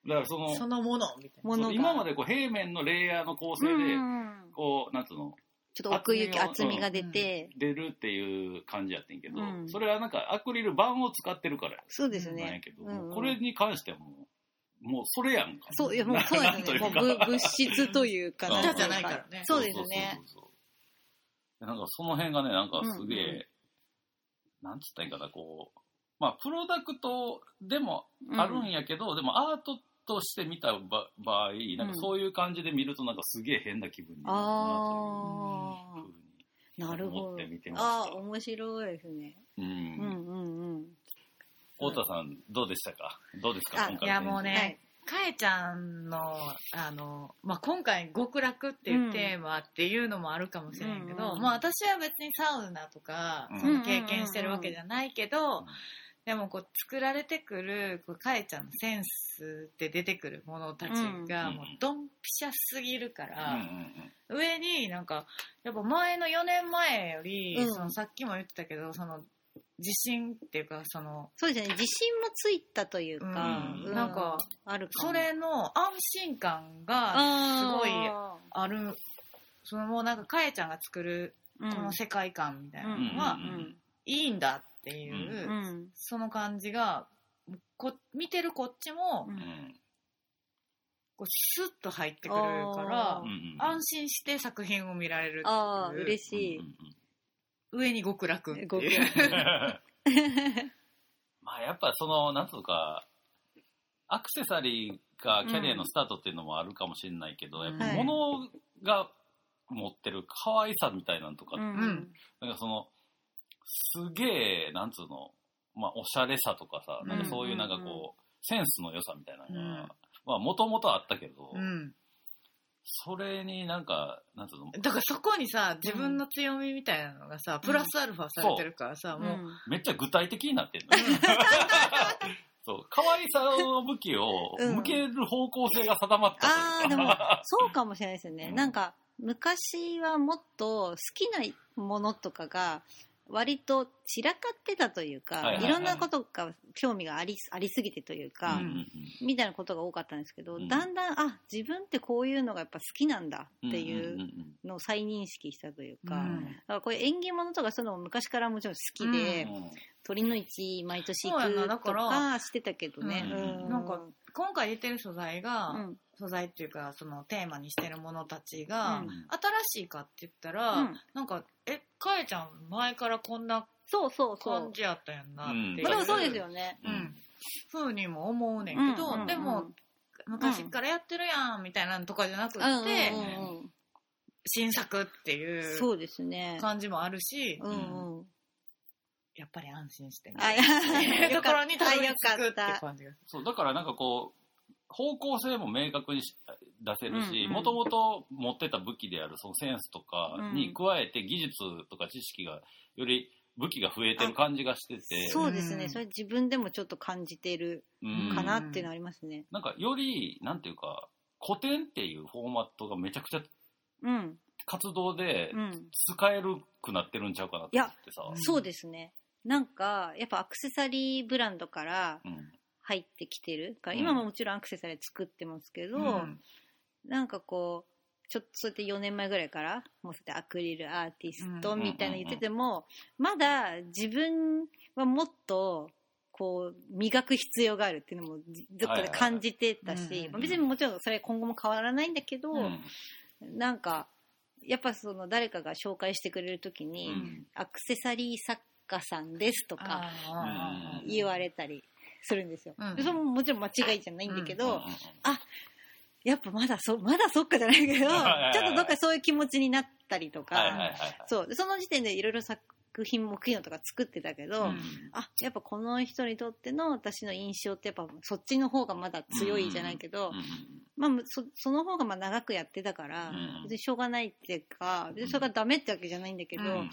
Speaker 2: だからその、
Speaker 1: そのものみたいな。
Speaker 3: ものが。
Speaker 2: そう今までこう平面のレイヤーの構成で、
Speaker 3: うん。
Speaker 2: こう、なんつうの、
Speaker 3: ちょっと奥行き
Speaker 2: 厚み
Speaker 3: が出て、
Speaker 2: 出るっていう感じやってんけど、
Speaker 3: うん。
Speaker 2: それはなんかアクリル板を使ってるから
Speaker 3: そうです
Speaker 2: なんや
Speaker 3: ね
Speaker 2: けど、
Speaker 3: うんうん。
Speaker 2: これに関してはもう、もうそれやんか。
Speaker 3: そういやもうそうですね。もうぶ物質というか
Speaker 2: うん。
Speaker 3: んてう
Speaker 1: 板じゃないからね。
Speaker 3: そうですね。
Speaker 2: なんかその辺がね、なんかすげえ、
Speaker 3: うんう
Speaker 2: なんつったらいいんかな、こう、まあ、プロダクトでもあるんやけど、でもアートとして見たば場合、なんかそういう感じで見るとなんかすげえ変な気分になるなというふうに。
Speaker 3: なるほど
Speaker 2: 思って見てました。
Speaker 3: ああ面白いですね
Speaker 2: うん。
Speaker 3: うんうんうん。
Speaker 2: 太田さん、どうでしたか？どうですか
Speaker 3: あ
Speaker 2: 今回
Speaker 1: いやもう
Speaker 2: ね。
Speaker 1: ね、かえちゃんの、あの、まあ、今回極楽っていうテーマっていうのもあるかもしれんけど、
Speaker 3: うんうん
Speaker 1: まあ私は別にサウナとか、経験してるわけじゃないけど、
Speaker 2: うん
Speaker 1: でもこう作られてくる、こうかえちゃんのセンスで出てくるものたちが
Speaker 2: うん。
Speaker 1: もうドンピシャすぎるか
Speaker 2: うん
Speaker 1: ら、
Speaker 2: うん。
Speaker 1: 上になんか、やっぱ前の4年前より、
Speaker 3: うん。
Speaker 1: そのさっきも言ってたけど、その自信っていうか、その、
Speaker 3: そうですね自信もついたというか、
Speaker 2: うん。
Speaker 1: なんか
Speaker 3: ある
Speaker 1: それの安心感がすごい
Speaker 3: あ
Speaker 1: ある。そのもうなんかかえちゃんが作る
Speaker 3: ー
Speaker 1: この世界観みたいな
Speaker 3: うん
Speaker 1: のは
Speaker 2: うん
Speaker 1: いいんだっていう、
Speaker 3: うん。うん
Speaker 1: その感じがこ見てるこっちも
Speaker 3: うん。
Speaker 2: うん
Speaker 1: こうスッと入ってくるから安心して作品を見られる
Speaker 3: ああ
Speaker 1: っていう。
Speaker 3: 嬉しい、
Speaker 2: うんうん
Speaker 1: 上に極楽っていう。
Speaker 3: 極
Speaker 2: まあやっぱその、なんつうか、アクセサリーがキャリアのスタートっていうのもあるかもしれないけど、
Speaker 1: うん。
Speaker 2: やっぱ物が持ってる可愛さみたいなのとか、
Speaker 3: うん
Speaker 1: うん。
Speaker 2: なんかその、すげえ、なんつうの、まあおしゃれさとかさ、なんかそういうなんかこう、
Speaker 3: うんうんうん。
Speaker 2: センスの良さみたいなのが、
Speaker 1: うん。
Speaker 2: まあもともとあったけど、
Speaker 1: うん。
Speaker 2: それになんか、なんつうの、
Speaker 1: だからそこにさ自分の強みみたいなのがさプラスアルファされてるからさ、もう、
Speaker 2: めっちゃ具体的になってんの。そう、可愛さの武器を
Speaker 3: うん。
Speaker 2: 向ける方向性が定まったうか。
Speaker 3: ああでも そうかもしれないですよね、
Speaker 2: うん。
Speaker 3: なんか昔はもっと好きなものとかが割と散らかってたというか、
Speaker 2: はい
Speaker 3: ろんなことが興味がありありすぎてというか、みたいなことが多かったんですけど、
Speaker 2: うん。
Speaker 3: だんだんあ自分ってこういうのがやっぱ好きなんだっていうんのを再認識したというか、
Speaker 1: う
Speaker 3: こういう縁起物とかそういうのも昔からもちろん好きで、鳥の市毎年行くと
Speaker 1: だか
Speaker 3: してたけどね、
Speaker 1: なんか今回出てる素材が、
Speaker 3: うん
Speaker 1: 素材っていうかそのテーマにしてるものたちが、
Speaker 3: うん。
Speaker 1: 新しいかって言ったら、
Speaker 3: うん。
Speaker 1: なんかえかえちゃん前からこんな
Speaker 3: そうそうそう。
Speaker 1: 感じやったやんなって
Speaker 2: う。ん。
Speaker 1: いう、
Speaker 3: まあでもそうですよね。
Speaker 1: うん。ふうにも思うねんけど、
Speaker 3: うんうんうん
Speaker 1: でも昔からやってるやんみたいなのとかじゃなくって、
Speaker 3: うんうんうんうん。
Speaker 1: 新作っていう
Speaker 3: そうですね。
Speaker 1: 感じもあるし、
Speaker 3: うんうん。
Speaker 1: やっぱり安心してね。
Speaker 3: あ、いや
Speaker 1: ところにたどり着くって
Speaker 3: あよかった
Speaker 1: 感じが
Speaker 2: そう、だからなんかこう、方向性も明確にし出せるし、もともと持ってた武器であるそのセンスとかに加えて技術とか知識がより武器が増えてる感じがしてて、
Speaker 3: そうですね。
Speaker 1: うん
Speaker 3: それ自分でもちょっと感じてる
Speaker 2: うん
Speaker 3: かなっていうのありますね。
Speaker 2: なんかより、なんていうか、古典っていうフォーマットがめちゃくちゃ
Speaker 3: うん。
Speaker 2: 活動で
Speaker 3: うん。
Speaker 2: 使えるくなってるんちゃうかなって思ってさ。
Speaker 1: ん
Speaker 3: そうですね。なんか、やっぱアクセサリーブランドから
Speaker 2: うん
Speaker 3: 入ってきてる。から
Speaker 2: うん。
Speaker 3: 今ももちろんアクセサリー作ってますけど、
Speaker 1: うん。
Speaker 3: なんかこう、ちょっとそうやって4年前ぐらいから、もうそうやってアクリルアーティスト
Speaker 1: うん
Speaker 3: みたいなの言ってても、まだ自分はもっと、こう、磨く必要があるっていうのも、じどっかで感じてたしまあ別にもちろんそれ今後も変わらないんだけど、
Speaker 2: うん。
Speaker 3: なんか、やっぱその誰かが紹介してくれるときに、
Speaker 2: うん。
Speaker 3: アクセサリー作家さんですとか言われたりするんですよ。
Speaker 1: うん
Speaker 3: でそれももちろん間違いじゃないんだけど、
Speaker 2: うんうん
Speaker 3: やっぱまだそ、まだそっかじゃないけど、ちょっとどっかそういう気持ちになったりとか、
Speaker 2: はいはいはいはい。
Speaker 3: そう。でその時点でいろいろ作品も機能とか作ってたけど、
Speaker 2: うん。
Speaker 3: あ、やっぱこの人にとっての私の印象ってやっぱそっちの方がまだ強いじゃないけど、
Speaker 2: うん。うん
Speaker 3: まあそ、その方がまあ長くやってたから、
Speaker 2: うん。
Speaker 3: 別にしょうがないっていうか、別にそれがダメってわけじゃないんだけど、
Speaker 1: うん。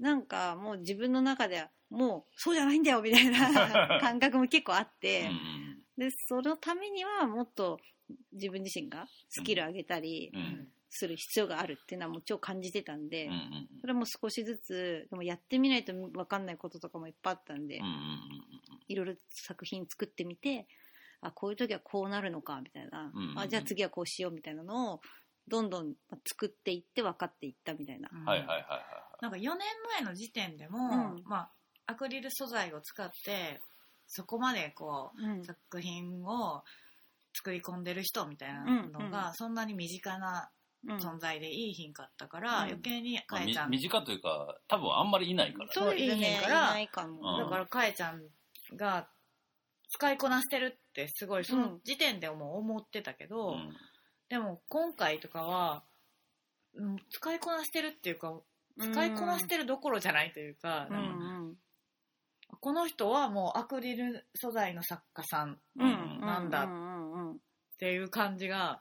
Speaker 3: なんかもう自分の中ではもうそうじゃないんだよみたいな 感覚も結構あって、で、そのためにはもっと自分自身がスキル上げたり
Speaker 2: うんうん
Speaker 3: する必要があるっていうのはもう超感じてたんで、
Speaker 2: うんうん
Speaker 3: それも少しずつ、でもやってみないと分かんないこととかもいっぱいあったんで、
Speaker 2: うんうん
Speaker 3: いろいろ作品作ってみて、あこういう時はこうなるのかみたいな、
Speaker 2: うんうんうん
Speaker 3: あじゃあ次はこうしようみたいなのをどんどんまあ作っていって分かっていったみたいな。
Speaker 1: うん。
Speaker 2: はいはいはいはい
Speaker 1: なんか4年前の時点でも、
Speaker 3: うん。
Speaker 1: まあ、アクリル素材を使ってそこまでこ
Speaker 3: うん。
Speaker 1: う作品を作り込んでる人みたいなのが、そんなに身近な
Speaker 3: うん
Speaker 1: 存在でいい品買ったから、
Speaker 3: うん。
Speaker 1: 余計にかえちゃん、
Speaker 2: 短というか多分あんまりいないから。
Speaker 3: そうですね。
Speaker 1: いいから。
Speaker 3: いないかも。
Speaker 2: うん。
Speaker 1: だからかえちゃんが使いこなしてるってすごいその時点でも思ってたけど、
Speaker 2: うん。
Speaker 1: でも今回とかは、うん、使いこなしてるっていうか使いこなしてるどころじゃないというか、
Speaker 3: うん
Speaker 1: なんか
Speaker 3: うん
Speaker 1: この人はもうアクリル素材の作家さんなんだっていう感じが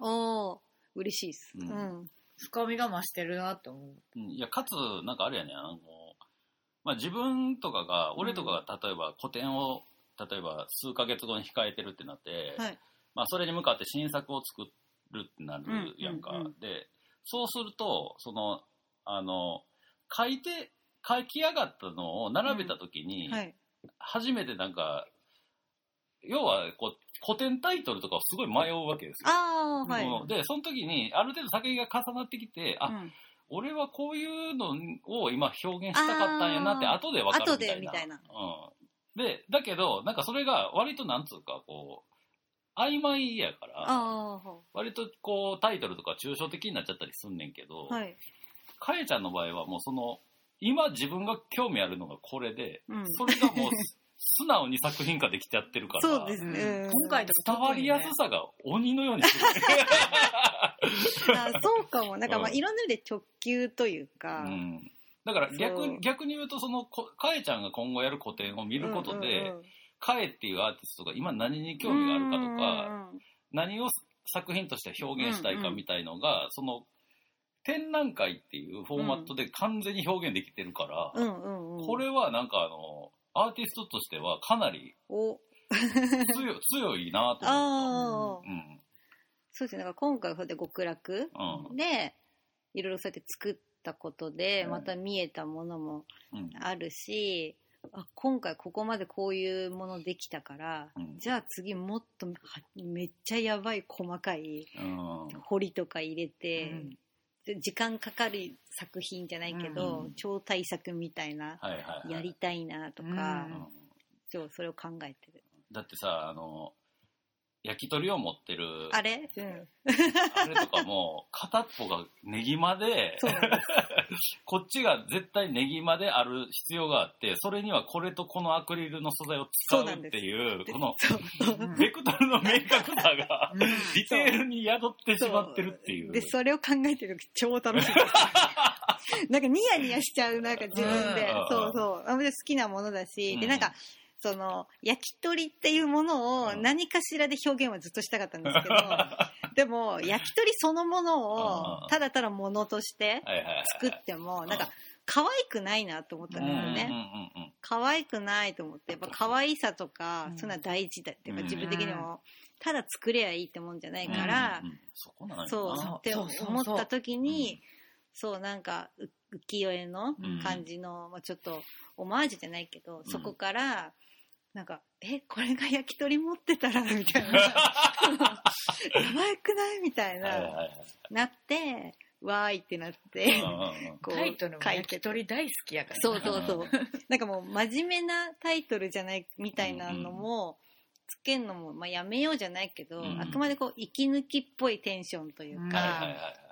Speaker 3: 嬉しいっす。
Speaker 2: う
Speaker 3: うんん
Speaker 1: 深みが増してるなと思う。
Speaker 2: うんいやかつなんかあれやねあの、まあ、自分とかが俺とかが例えば個展を例えば数ヶ月後に控えてるってなって、
Speaker 3: はい。
Speaker 2: まあ、それに向かって新作を作るってなるやんか、
Speaker 3: うんうんうん
Speaker 2: でそうするとそのあの書いて書き上がったのを並べた時に、
Speaker 3: はい。
Speaker 2: 初めてなんか要はこう古典タイトルとかをすごい迷うわけですよ。
Speaker 3: ああはい。
Speaker 2: うんでその時にある程度作品が重なってきて、あ
Speaker 3: うん
Speaker 2: 俺はこういうのを今表現したかったんやなって後で分かるみたいな。
Speaker 3: 後でみたいな
Speaker 2: うん、でだけどなんかそれが割となんつうかこう曖昧やから
Speaker 3: あ
Speaker 2: 割とこうタイトルとか抽象的になっちゃったりすんねんけど、
Speaker 3: あはい。
Speaker 2: かえちゃんの場合はもうその今自分が興味あるのがこれで、
Speaker 3: うん
Speaker 2: それがもう素直に作品化できちゃってるから
Speaker 3: そうですね。
Speaker 1: 今回とか
Speaker 2: 伝わりやすさが鬼のようにする、
Speaker 3: あそうかも。なんかまあ
Speaker 2: うん
Speaker 3: いろんな意味で直球というか。
Speaker 2: うん、だから逆逆に言うとそのこかえちゃんが今後やる個展を見ることで、かえっていうアーティストが今何に興味があるかとか、何を作品として表現したいかみたいのが、その展覧会っていうフォーマットで完全に表現できてるから。これはなんかあのアーティストとしてはかなり
Speaker 3: お。
Speaker 2: 強い 強いなと思って、うん
Speaker 3: そうですね。だから今回はそうやって極楽
Speaker 2: うん。
Speaker 3: で、いろいろそうやって作ったことで、
Speaker 2: うん。
Speaker 3: また見えたものも
Speaker 2: うん。
Speaker 3: あるし、あ今回ここまでこういうものできたから、
Speaker 2: うん。
Speaker 3: じゃあ次もっとはめっちゃやばい細かい
Speaker 2: うん。
Speaker 3: 彫りとか入れて、時間かかる作品じゃないけど、
Speaker 2: うん
Speaker 3: 超大作みたいな、
Speaker 2: はいはいはい。
Speaker 3: やりたいなとか、
Speaker 1: うん。
Speaker 2: うん
Speaker 3: そうそれを考えてる。
Speaker 2: だってさあの焼き鳥を持ってる
Speaker 3: あれ、うん、
Speaker 2: あれとかも片っぽがネギまで
Speaker 3: そうなんです。
Speaker 2: こっちが絶対ネギまである必要があってそれにはこれとこのアクリルの素材を使うっていうこのベクトルの明確さが
Speaker 1: うん。
Speaker 2: ディテールに宿ってしまってるっていう。
Speaker 3: で、それを考えてる時超楽しい。なんかニヤニヤしちゃう、なんか自分で。
Speaker 2: うん。
Speaker 3: そうそう。好きなものだし、で、
Speaker 2: うん。
Speaker 3: なんか、その、焼き鳥っていうものを
Speaker 2: うん。
Speaker 3: 何かしらで表現はずっとしたかったんですけど、でも、焼き鳥そのもの
Speaker 2: うん。
Speaker 3: を、ただただものとして作っても、なんか、可愛くないなと思ったんですよね。可愛くないと思って、やっぱ可愛さとか
Speaker 1: う、ん。
Speaker 3: そういうのは大事だっていうか、
Speaker 2: うん。
Speaker 3: 自分的にも、ただ作ればいいってもんじゃないから
Speaker 2: そ
Speaker 3: うって思った時にそうなんかう浮世絵の感じの、まあ、ちょっとオマージュじゃないけど、
Speaker 2: ん。
Speaker 3: そこからなんか「えこれが焼き鳥持ってたら」みたいな「やばくない?」みたいな、
Speaker 2: はいはいはい
Speaker 3: なってわーいってなって、こう
Speaker 1: タイトルも
Speaker 3: 書いて。
Speaker 1: 焼き鳥大好きやから。
Speaker 3: そうそうそう。なんかもう真面目なタイトルじゃないみたいなのも、つけんのも、まあ、やめようじゃないけど、
Speaker 2: うん。
Speaker 3: あくまでこう息抜きっぽいテンションというか、
Speaker 2: はいはいはいはい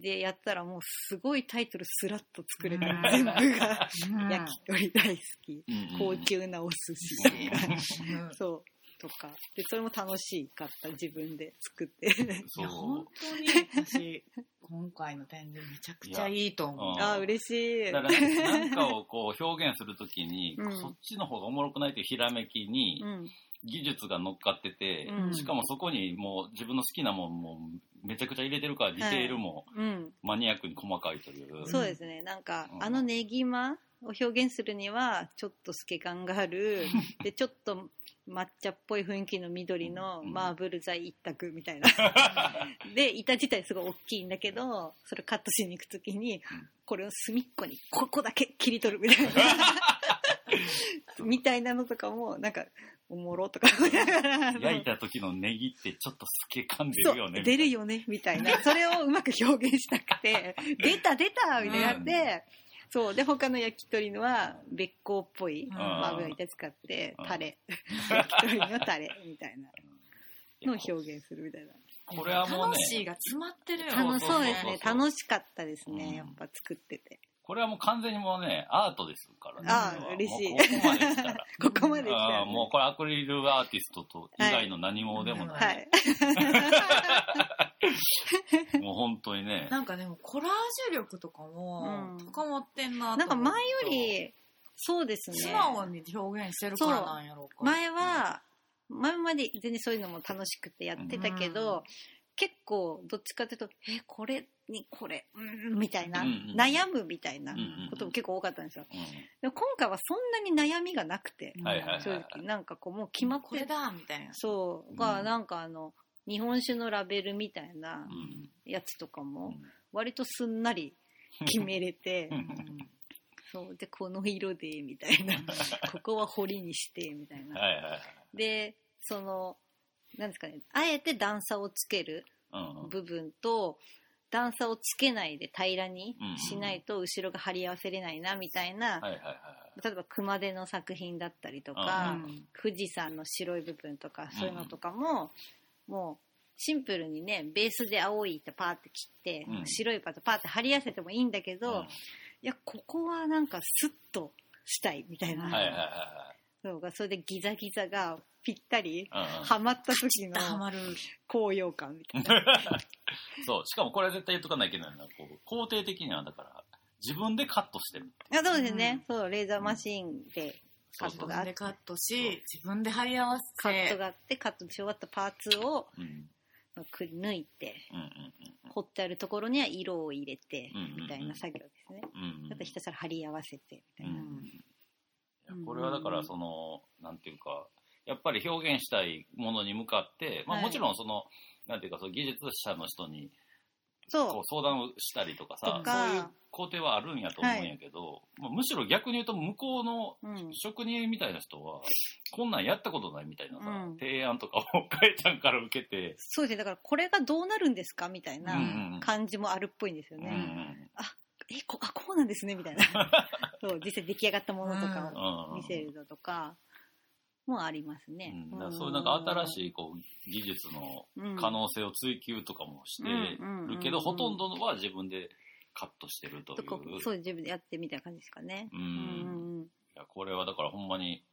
Speaker 3: でやったらもうすごいタイトルスラッと作れた
Speaker 1: うん。
Speaker 3: 全部が
Speaker 1: うん。
Speaker 3: 焼き鳥大好き。高級なお寿司。
Speaker 1: うん。
Speaker 3: そう。とか。でそれも楽しかった。自分で作って。
Speaker 2: そ
Speaker 1: いや、本
Speaker 2: う
Speaker 1: 当に私、今回の展示めちゃくちゃいいと思う。
Speaker 2: うん
Speaker 3: あー嬉しい。
Speaker 2: だからなんかをこう表現するときに、
Speaker 3: うん。
Speaker 2: そっちの方がおもろくないというひらめきに
Speaker 3: うん
Speaker 2: 技術が乗っかってて、
Speaker 3: うん。
Speaker 2: しかもそこにもう自分の好きなもんもめちゃくちゃ入れてるからディテールも
Speaker 3: うん。
Speaker 2: マニアックに細かいという、
Speaker 3: そうですね。なんか
Speaker 2: うん。
Speaker 3: あのねぎまを表現するにはちょっと透け感がある。でちょっと抹茶っぽい雰囲気の緑の
Speaker 2: うん。
Speaker 3: マーブル材一択みたいな。で板自体すごい大きいんだけどそれカットしに行く時にこれを隅っこにここだけ切り取るみたいな みたいなのとかもなんかおもろとか。思いながら
Speaker 2: 焼いた時のネギってちょっと透け感出るよね。
Speaker 3: 出るよねみたいな。それをうまく表現したくて 出た出たみたいになって、そう。で他の焼き鳥のはべっこうっぽい
Speaker 1: うん。
Speaker 3: まあ油板使って
Speaker 2: うん。
Speaker 3: タレ。焼き鳥のタレみたいな。のを表現するみたいな。
Speaker 2: これはもうね
Speaker 1: 楽しいが詰まってるよ
Speaker 3: 楽
Speaker 2: そそう
Speaker 3: ですね。楽しかったですね、
Speaker 2: うん。
Speaker 3: やっぱ作ってて
Speaker 2: これはもう完全にもうね、アートですからね。
Speaker 3: ああ嬉しい。
Speaker 2: ここまで来たら。
Speaker 3: ここまで来たら
Speaker 2: ああもうこれアクリルアーティストと以外の何もでもない。
Speaker 3: はい。
Speaker 2: もう本当にね。
Speaker 1: なんかでもコラージュ力とかも
Speaker 3: うん。
Speaker 1: 高まってんな
Speaker 3: なんか前よりそうですね。
Speaker 1: 素直に表現してるからなんやろうか
Speaker 3: 前は前まで全然そういうのも楽しくてやってたけど、
Speaker 1: うん
Speaker 3: 結構どっちかというとえこれにこれうんみたいな、
Speaker 2: うんうん
Speaker 3: 悩むみたいな
Speaker 2: うんうん
Speaker 3: ことも結構多かったんですよ。
Speaker 2: うん。
Speaker 3: でも今回はそんなに悩みがなくて正直。なんかこうもう決まって
Speaker 1: これだみたいな。
Speaker 3: そう。
Speaker 2: う
Speaker 3: が
Speaker 2: ん
Speaker 3: なんかあの日本酒のラベルみたいな
Speaker 2: うん。
Speaker 3: やつとか
Speaker 2: う
Speaker 3: も
Speaker 2: ん。
Speaker 3: 割とすんなり決めれて
Speaker 2: うん。
Speaker 3: そう。でこの色でみたいな。ここは彫りにしてみたいな。
Speaker 2: はいはいはい。
Speaker 3: でそのなんですかねあえて段差をつける部分と段差をつけないで平らにしないと後ろが貼り合わせれないなみたいな。例えば熊手の作品だったりとか、
Speaker 1: うん
Speaker 3: 富士山の白い部分とかそういうのとかも、もうシンプルにねベースで青い糸パーって切って、
Speaker 2: うん。
Speaker 3: 白いパートパーって貼り合わせてもいいんだけど、
Speaker 2: うん。
Speaker 3: いやここはなんかスッとしたいみたいな、そうがそれでギザギザがぴったり
Speaker 2: いは
Speaker 3: まった時の高揚感みたいな。
Speaker 2: そう、しかもこれ絶対言っとかないといけないのは、こう肯定的にはだから、自分でカットしてる。
Speaker 3: あそうですね、そうレーザーマシーンでカッ
Speaker 1: 自
Speaker 3: トがあって
Speaker 1: 分でカットし自分で貼り合わせ
Speaker 3: カットがあってカットし終わったパーツを
Speaker 2: うん。
Speaker 3: くり抜いて
Speaker 2: うんうん
Speaker 3: 彫ってあるところには色を入れて
Speaker 2: うんうんうん
Speaker 3: みたいな作業ですね。
Speaker 2: うんうん。
Speaker 3: あとひたすら貼り合わせてみたいな。
Speaker 2: これはだからその、なんていうかやっぱり表現したいものに向かって、まあ、
Speaker 3: はい。
Speaker 2: もちろんその、なんていうかその技術者の人に
Speaker 3: そう。
Speaker 2: こう相談をしたりとかさ
Speaker 3: とか。
Speaker 2: そういう工程はあるんやと思うんやけど、まあ、むしろ逆に言うと向こうの
Speaker 3: うん。
Speaker 2: 職人みたいな人はこんなんやったことないみたいなさ、
Speaker 3: うん。
Speaker 2: 提案とかをかえちゃんから受けて、
Speaker 3: そうですね。だからこれがどうなるんですかみたいな
Speaker 2: うんうん
Speaker 3: 感じもあるっぽいんですよ
Speaker 2: うんう
Speaker 3: ね。
Speaker 2: ん
Speaker 3: えこあこうなんですねみたいな。そう実際出来上がったものとかを
Speaker 2: うん。
Speaker 3: 見せるのとかもありますね。
Speaker 2: うん。だそういうなんか新しいこう技術の
Speaker 3: い
Speaker 2: 可能性を追求とかもしてるけど、ほとんどは自分でカットしてるという。
Speaker 3: そう自分でやってみたいな感じですかね。
Speaker 2: う。
Speaker 3: うんん
Speaker 2: いや、これはだからほんまに、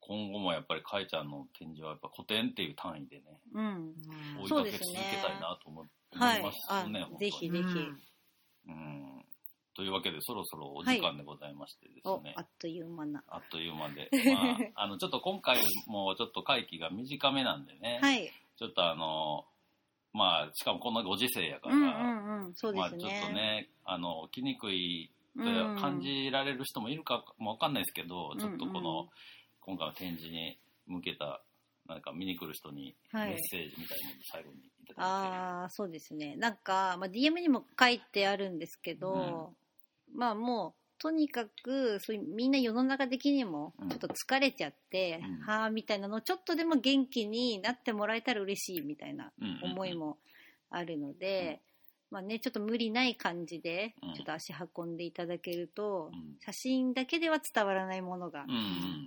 Speaker 2: 今後もやっぱりかえちゃんの展示はやっぱ古典っていう単位でね、
Speaker 3: うん。うん
Speaker 2: 追い
Speaker 3: そうですね
Speaker 2: かけ続けたいなと思思い
Speaker 3: はい
Speaker 2: ます
Speaker 3: あ
Speaker 2: ね、本当に。
Speaker 3: ぜひぜひ、
Speaker 2: うん。というわけで、そろそろお時間でございましてですね。
Speaker 3: おあっという間な。
Speaker 2: あっという間で。まあ、あの、ちょっと今回もちょっと会期が短めなんでね、
Speaker 3: はい。
Speaker 2: ちょっとあの、まあ、しかもこんなご時世やから、
Speaker 3: うんうんうん。そうで
Speaker 2: まあちょっ
Speaker 3: すね。
Speaker 2: とね、あの、来にくい感じられる人もいるかもわかんないですけど、
Speaker 3: うん
Speaker 2: ちょっとこ
Speaker 3: うん
Speaker 2: の、今回の展示に向けた、なんか見に来る人にメ
Speaker 3: はい。
Speaker 2: ッセージみたいなのを最後にいただいて、
Speaker 3: ああ、そうですね。なんか、まあ、DM にも書いてあるんですけど、まあもう、とにかく、そういうみんな世の中的にも
Speaker 2: うん。
Speaker 3: ちょっと疲れちゃって、
Speaker 2: うん。
Speaker 3: はあみたいなのをちょっとでも元気になってもらえたら嬉しいみたいな
Speaker 2: うんうんうん。
Speaker 3: 思いもあるので、まあね、ちょっと無理ない感じで
Speaker 2: うん、
Speaker 3: ちょっと足運んでいただけると、
Speaker 2: うん。
Speaker 3: 写真だけでは伝わらないものが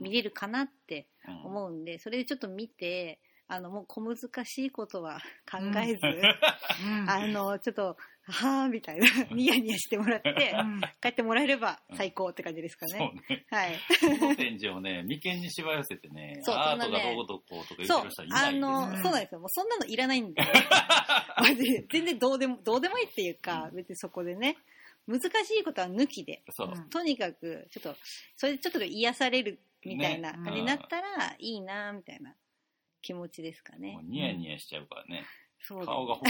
Speaker 3: 見れるかなって
Speaker 2: うん
Speaker 3: 思うんで、それでちょっと見て、あの、もう小難しいことは考えず、
Speaker 1: うん。
Speaker 3: あの、ちょっと、はぁ、みたいな、ニヤニヤしてもらって、
Speaker 1: うん。
Speaker 3: 帰ってもらえれば最高って感じですか
Speaker 2: そう
Speaker 3: ね。
Speaker 2: ね。
Speaker 3: はい。
Speaker 2: この展示をね、眉間にしわ寄せてね、
Speaker 3: そう
Speaker 2: アート
Speaker 3: そんなね
Speaker 2: がどうとこうとか言
Speaker 3: そう
Speaker 2: ってる人はい、な
Speaker 3: あ
Speaker 2: いんですよ。
Speaker 3: の、そうなんですよ。もうそんなのいらないんで。マジで全然どうでも、どうでもいいっていうか、別にそこでね、難しいことは抜きで、とにかく、ちょっと、それでちょっと癒されるみたいな
Speaker 2: ね。
Speaker 3: 感じになったら、いいな、みたいな気持ちですかね。
Speaker 2: もう。ニヤニヤしちゃうからね。
Speaker 3: そう
Speaker 2: 顔がほこ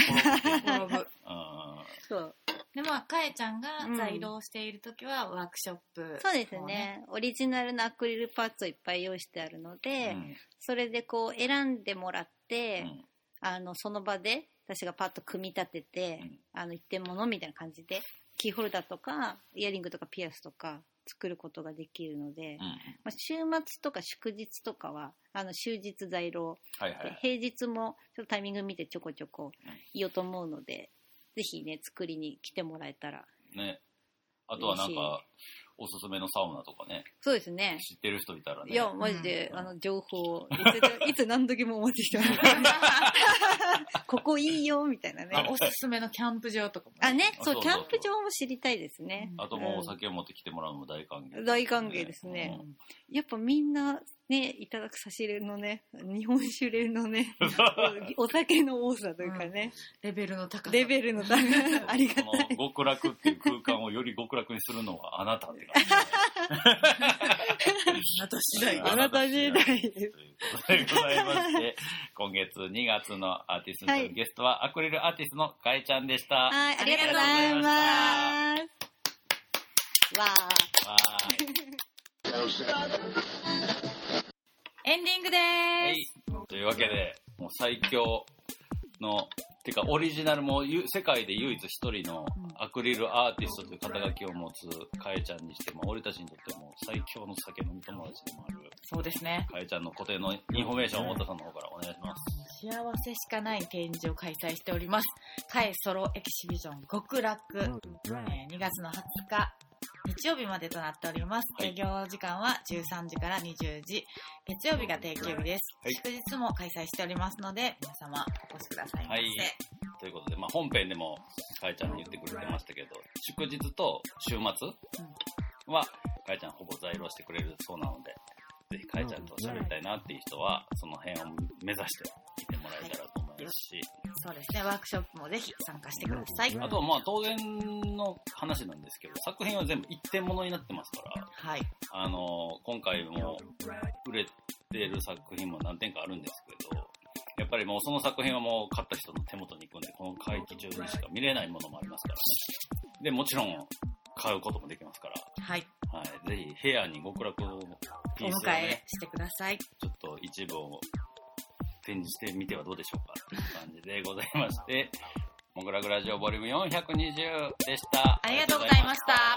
Speaker 2: ろぶ
Speaker 3: そう。
Speaker 1: でまあかえちゃんが
Speaker 3: うん
Speaker 1: 在廊している時はワークショップ
Speaker 3: そうですね。オリジナルのアクリルパーツをいっぱい用意してあるので、
Speaker 2: うん。
Speaker 3: それでこう選んでもらって、
Speaker 2: うん。
Speaker 3: あのその場で私がパッと組み立てて、
Speaker 2: うん。
Speaker 3: あの一点物みたいな感じでキーホルダーとかイヤリングとかピアスとか作ることができるので、
Speaker 2: うん。
Speaker 3: まあ、週末とか祝日とかはあの終日在廊
Speaker 2: はいはい。
Speaker 3: 平日もちょっとタイミング見てちょこちょこ言おうと思うので、ぜひね作りに来てもらえたら
Speaker 2: ね。あとはなんか、おすすめのサウナとかね、
Speaker 3: そうですね。
Speaker 2: 知ってる人いたらね。
Speaker 3: いやマジで、
Speaker 1: うん。
Speaker 3: あの情報をいつ いつ何時もお待ちしてます。ここいいよみたいなね。
Speaker 1: あおすすめのキャンプ場とかも
Speaker 3: あね
Speaker 2: あそうそう
Speaker 3: そうキャンプ場も知りたいですね、
Speaker 2: あともうお酒を持ってきてもらうのも大歓迎。
Speaker 3: 大歓迎ですね。やっぱみんなねいただく差し入れのね日本酒入れのね お酒の多さというかね、
Speaker 1: レベルの高さ。
Speaker 3: レベルの高さ。ありがたい。
Speaker 2: 極楽っていう空間をより極楽にするのはあなたって感じ。
Speaker 1: あなた次第
Speaker 3: あなた次第です
Speaker 2: ということでございまして、今月2月のアーティストのゲストはアクリルアーティストのかえちゃんでした。わ
Speaker 3: はいありがとうございます。わ
Speaker 1: エンディングで
Speaker 2: ー
Speaker 1: ー
Speaker 2: い。というわけで、もう最強の、てかオリジナルもゆ世界で唯一一人のアクリルアーティストという肩書きを持つかえちゃんにしても、俺たちにとっても最強の酒飲み友達でもある、
Speaker 1: すそうですね。
Speaker 2: かえちゃんの個展のインフォメーションを太田さんの方からお願いします。
Speaker 1: 幸せしかない展示を開催しております。カエ solo exhibition 極楽、えー2月の20日、日曜日までとなっております。
Speaker 2: はい
Speaker 1: 営業時間は13時から20時、月曜日が定休日です。
Speaker 2: はい
Speaker 1: 祝日も開催しておりますので、皆様お越しくださいませ。
Speaker 2: はいということで、まあ、本編でもかえちゃんに言ってくれてましたけど、祝日と週末は、かえちゃんほぼ在労してくれるそうなので、ぜひかえちゃんと喋りたいなっていう人は、その辺を目指して来てもらえたらと思いますし、
Speaker 1: そうですね、ワークショップもぜひ参加してください。
Speaker 2: あとはまあ当然の話なんですけど、作品は全部一点物になってますから、
Speaker 1: はい。
Speaker 2: あの今回も売れてる作品も何点かあるんですけど、やっぱりもうその作品はもう買った人の手元に行くんで、この会期中にしか見れないものもありますから。で、もちろん買うこともできますから、
Speaker 1: はい。
Speaker 2: はい、ぜひ部屋に極楽のピ
Speaker 1: お
Speaker 2: ースを
Speaker 1: 迎え
Speaker 2: ね、
Speaker 1: してください。
Speaker 2: ちょっと一部を展示してみてはどうでしょうかっていう感じでございまして、モグラグラジオボリューム420でした。
Speaker 1: ありがとうございました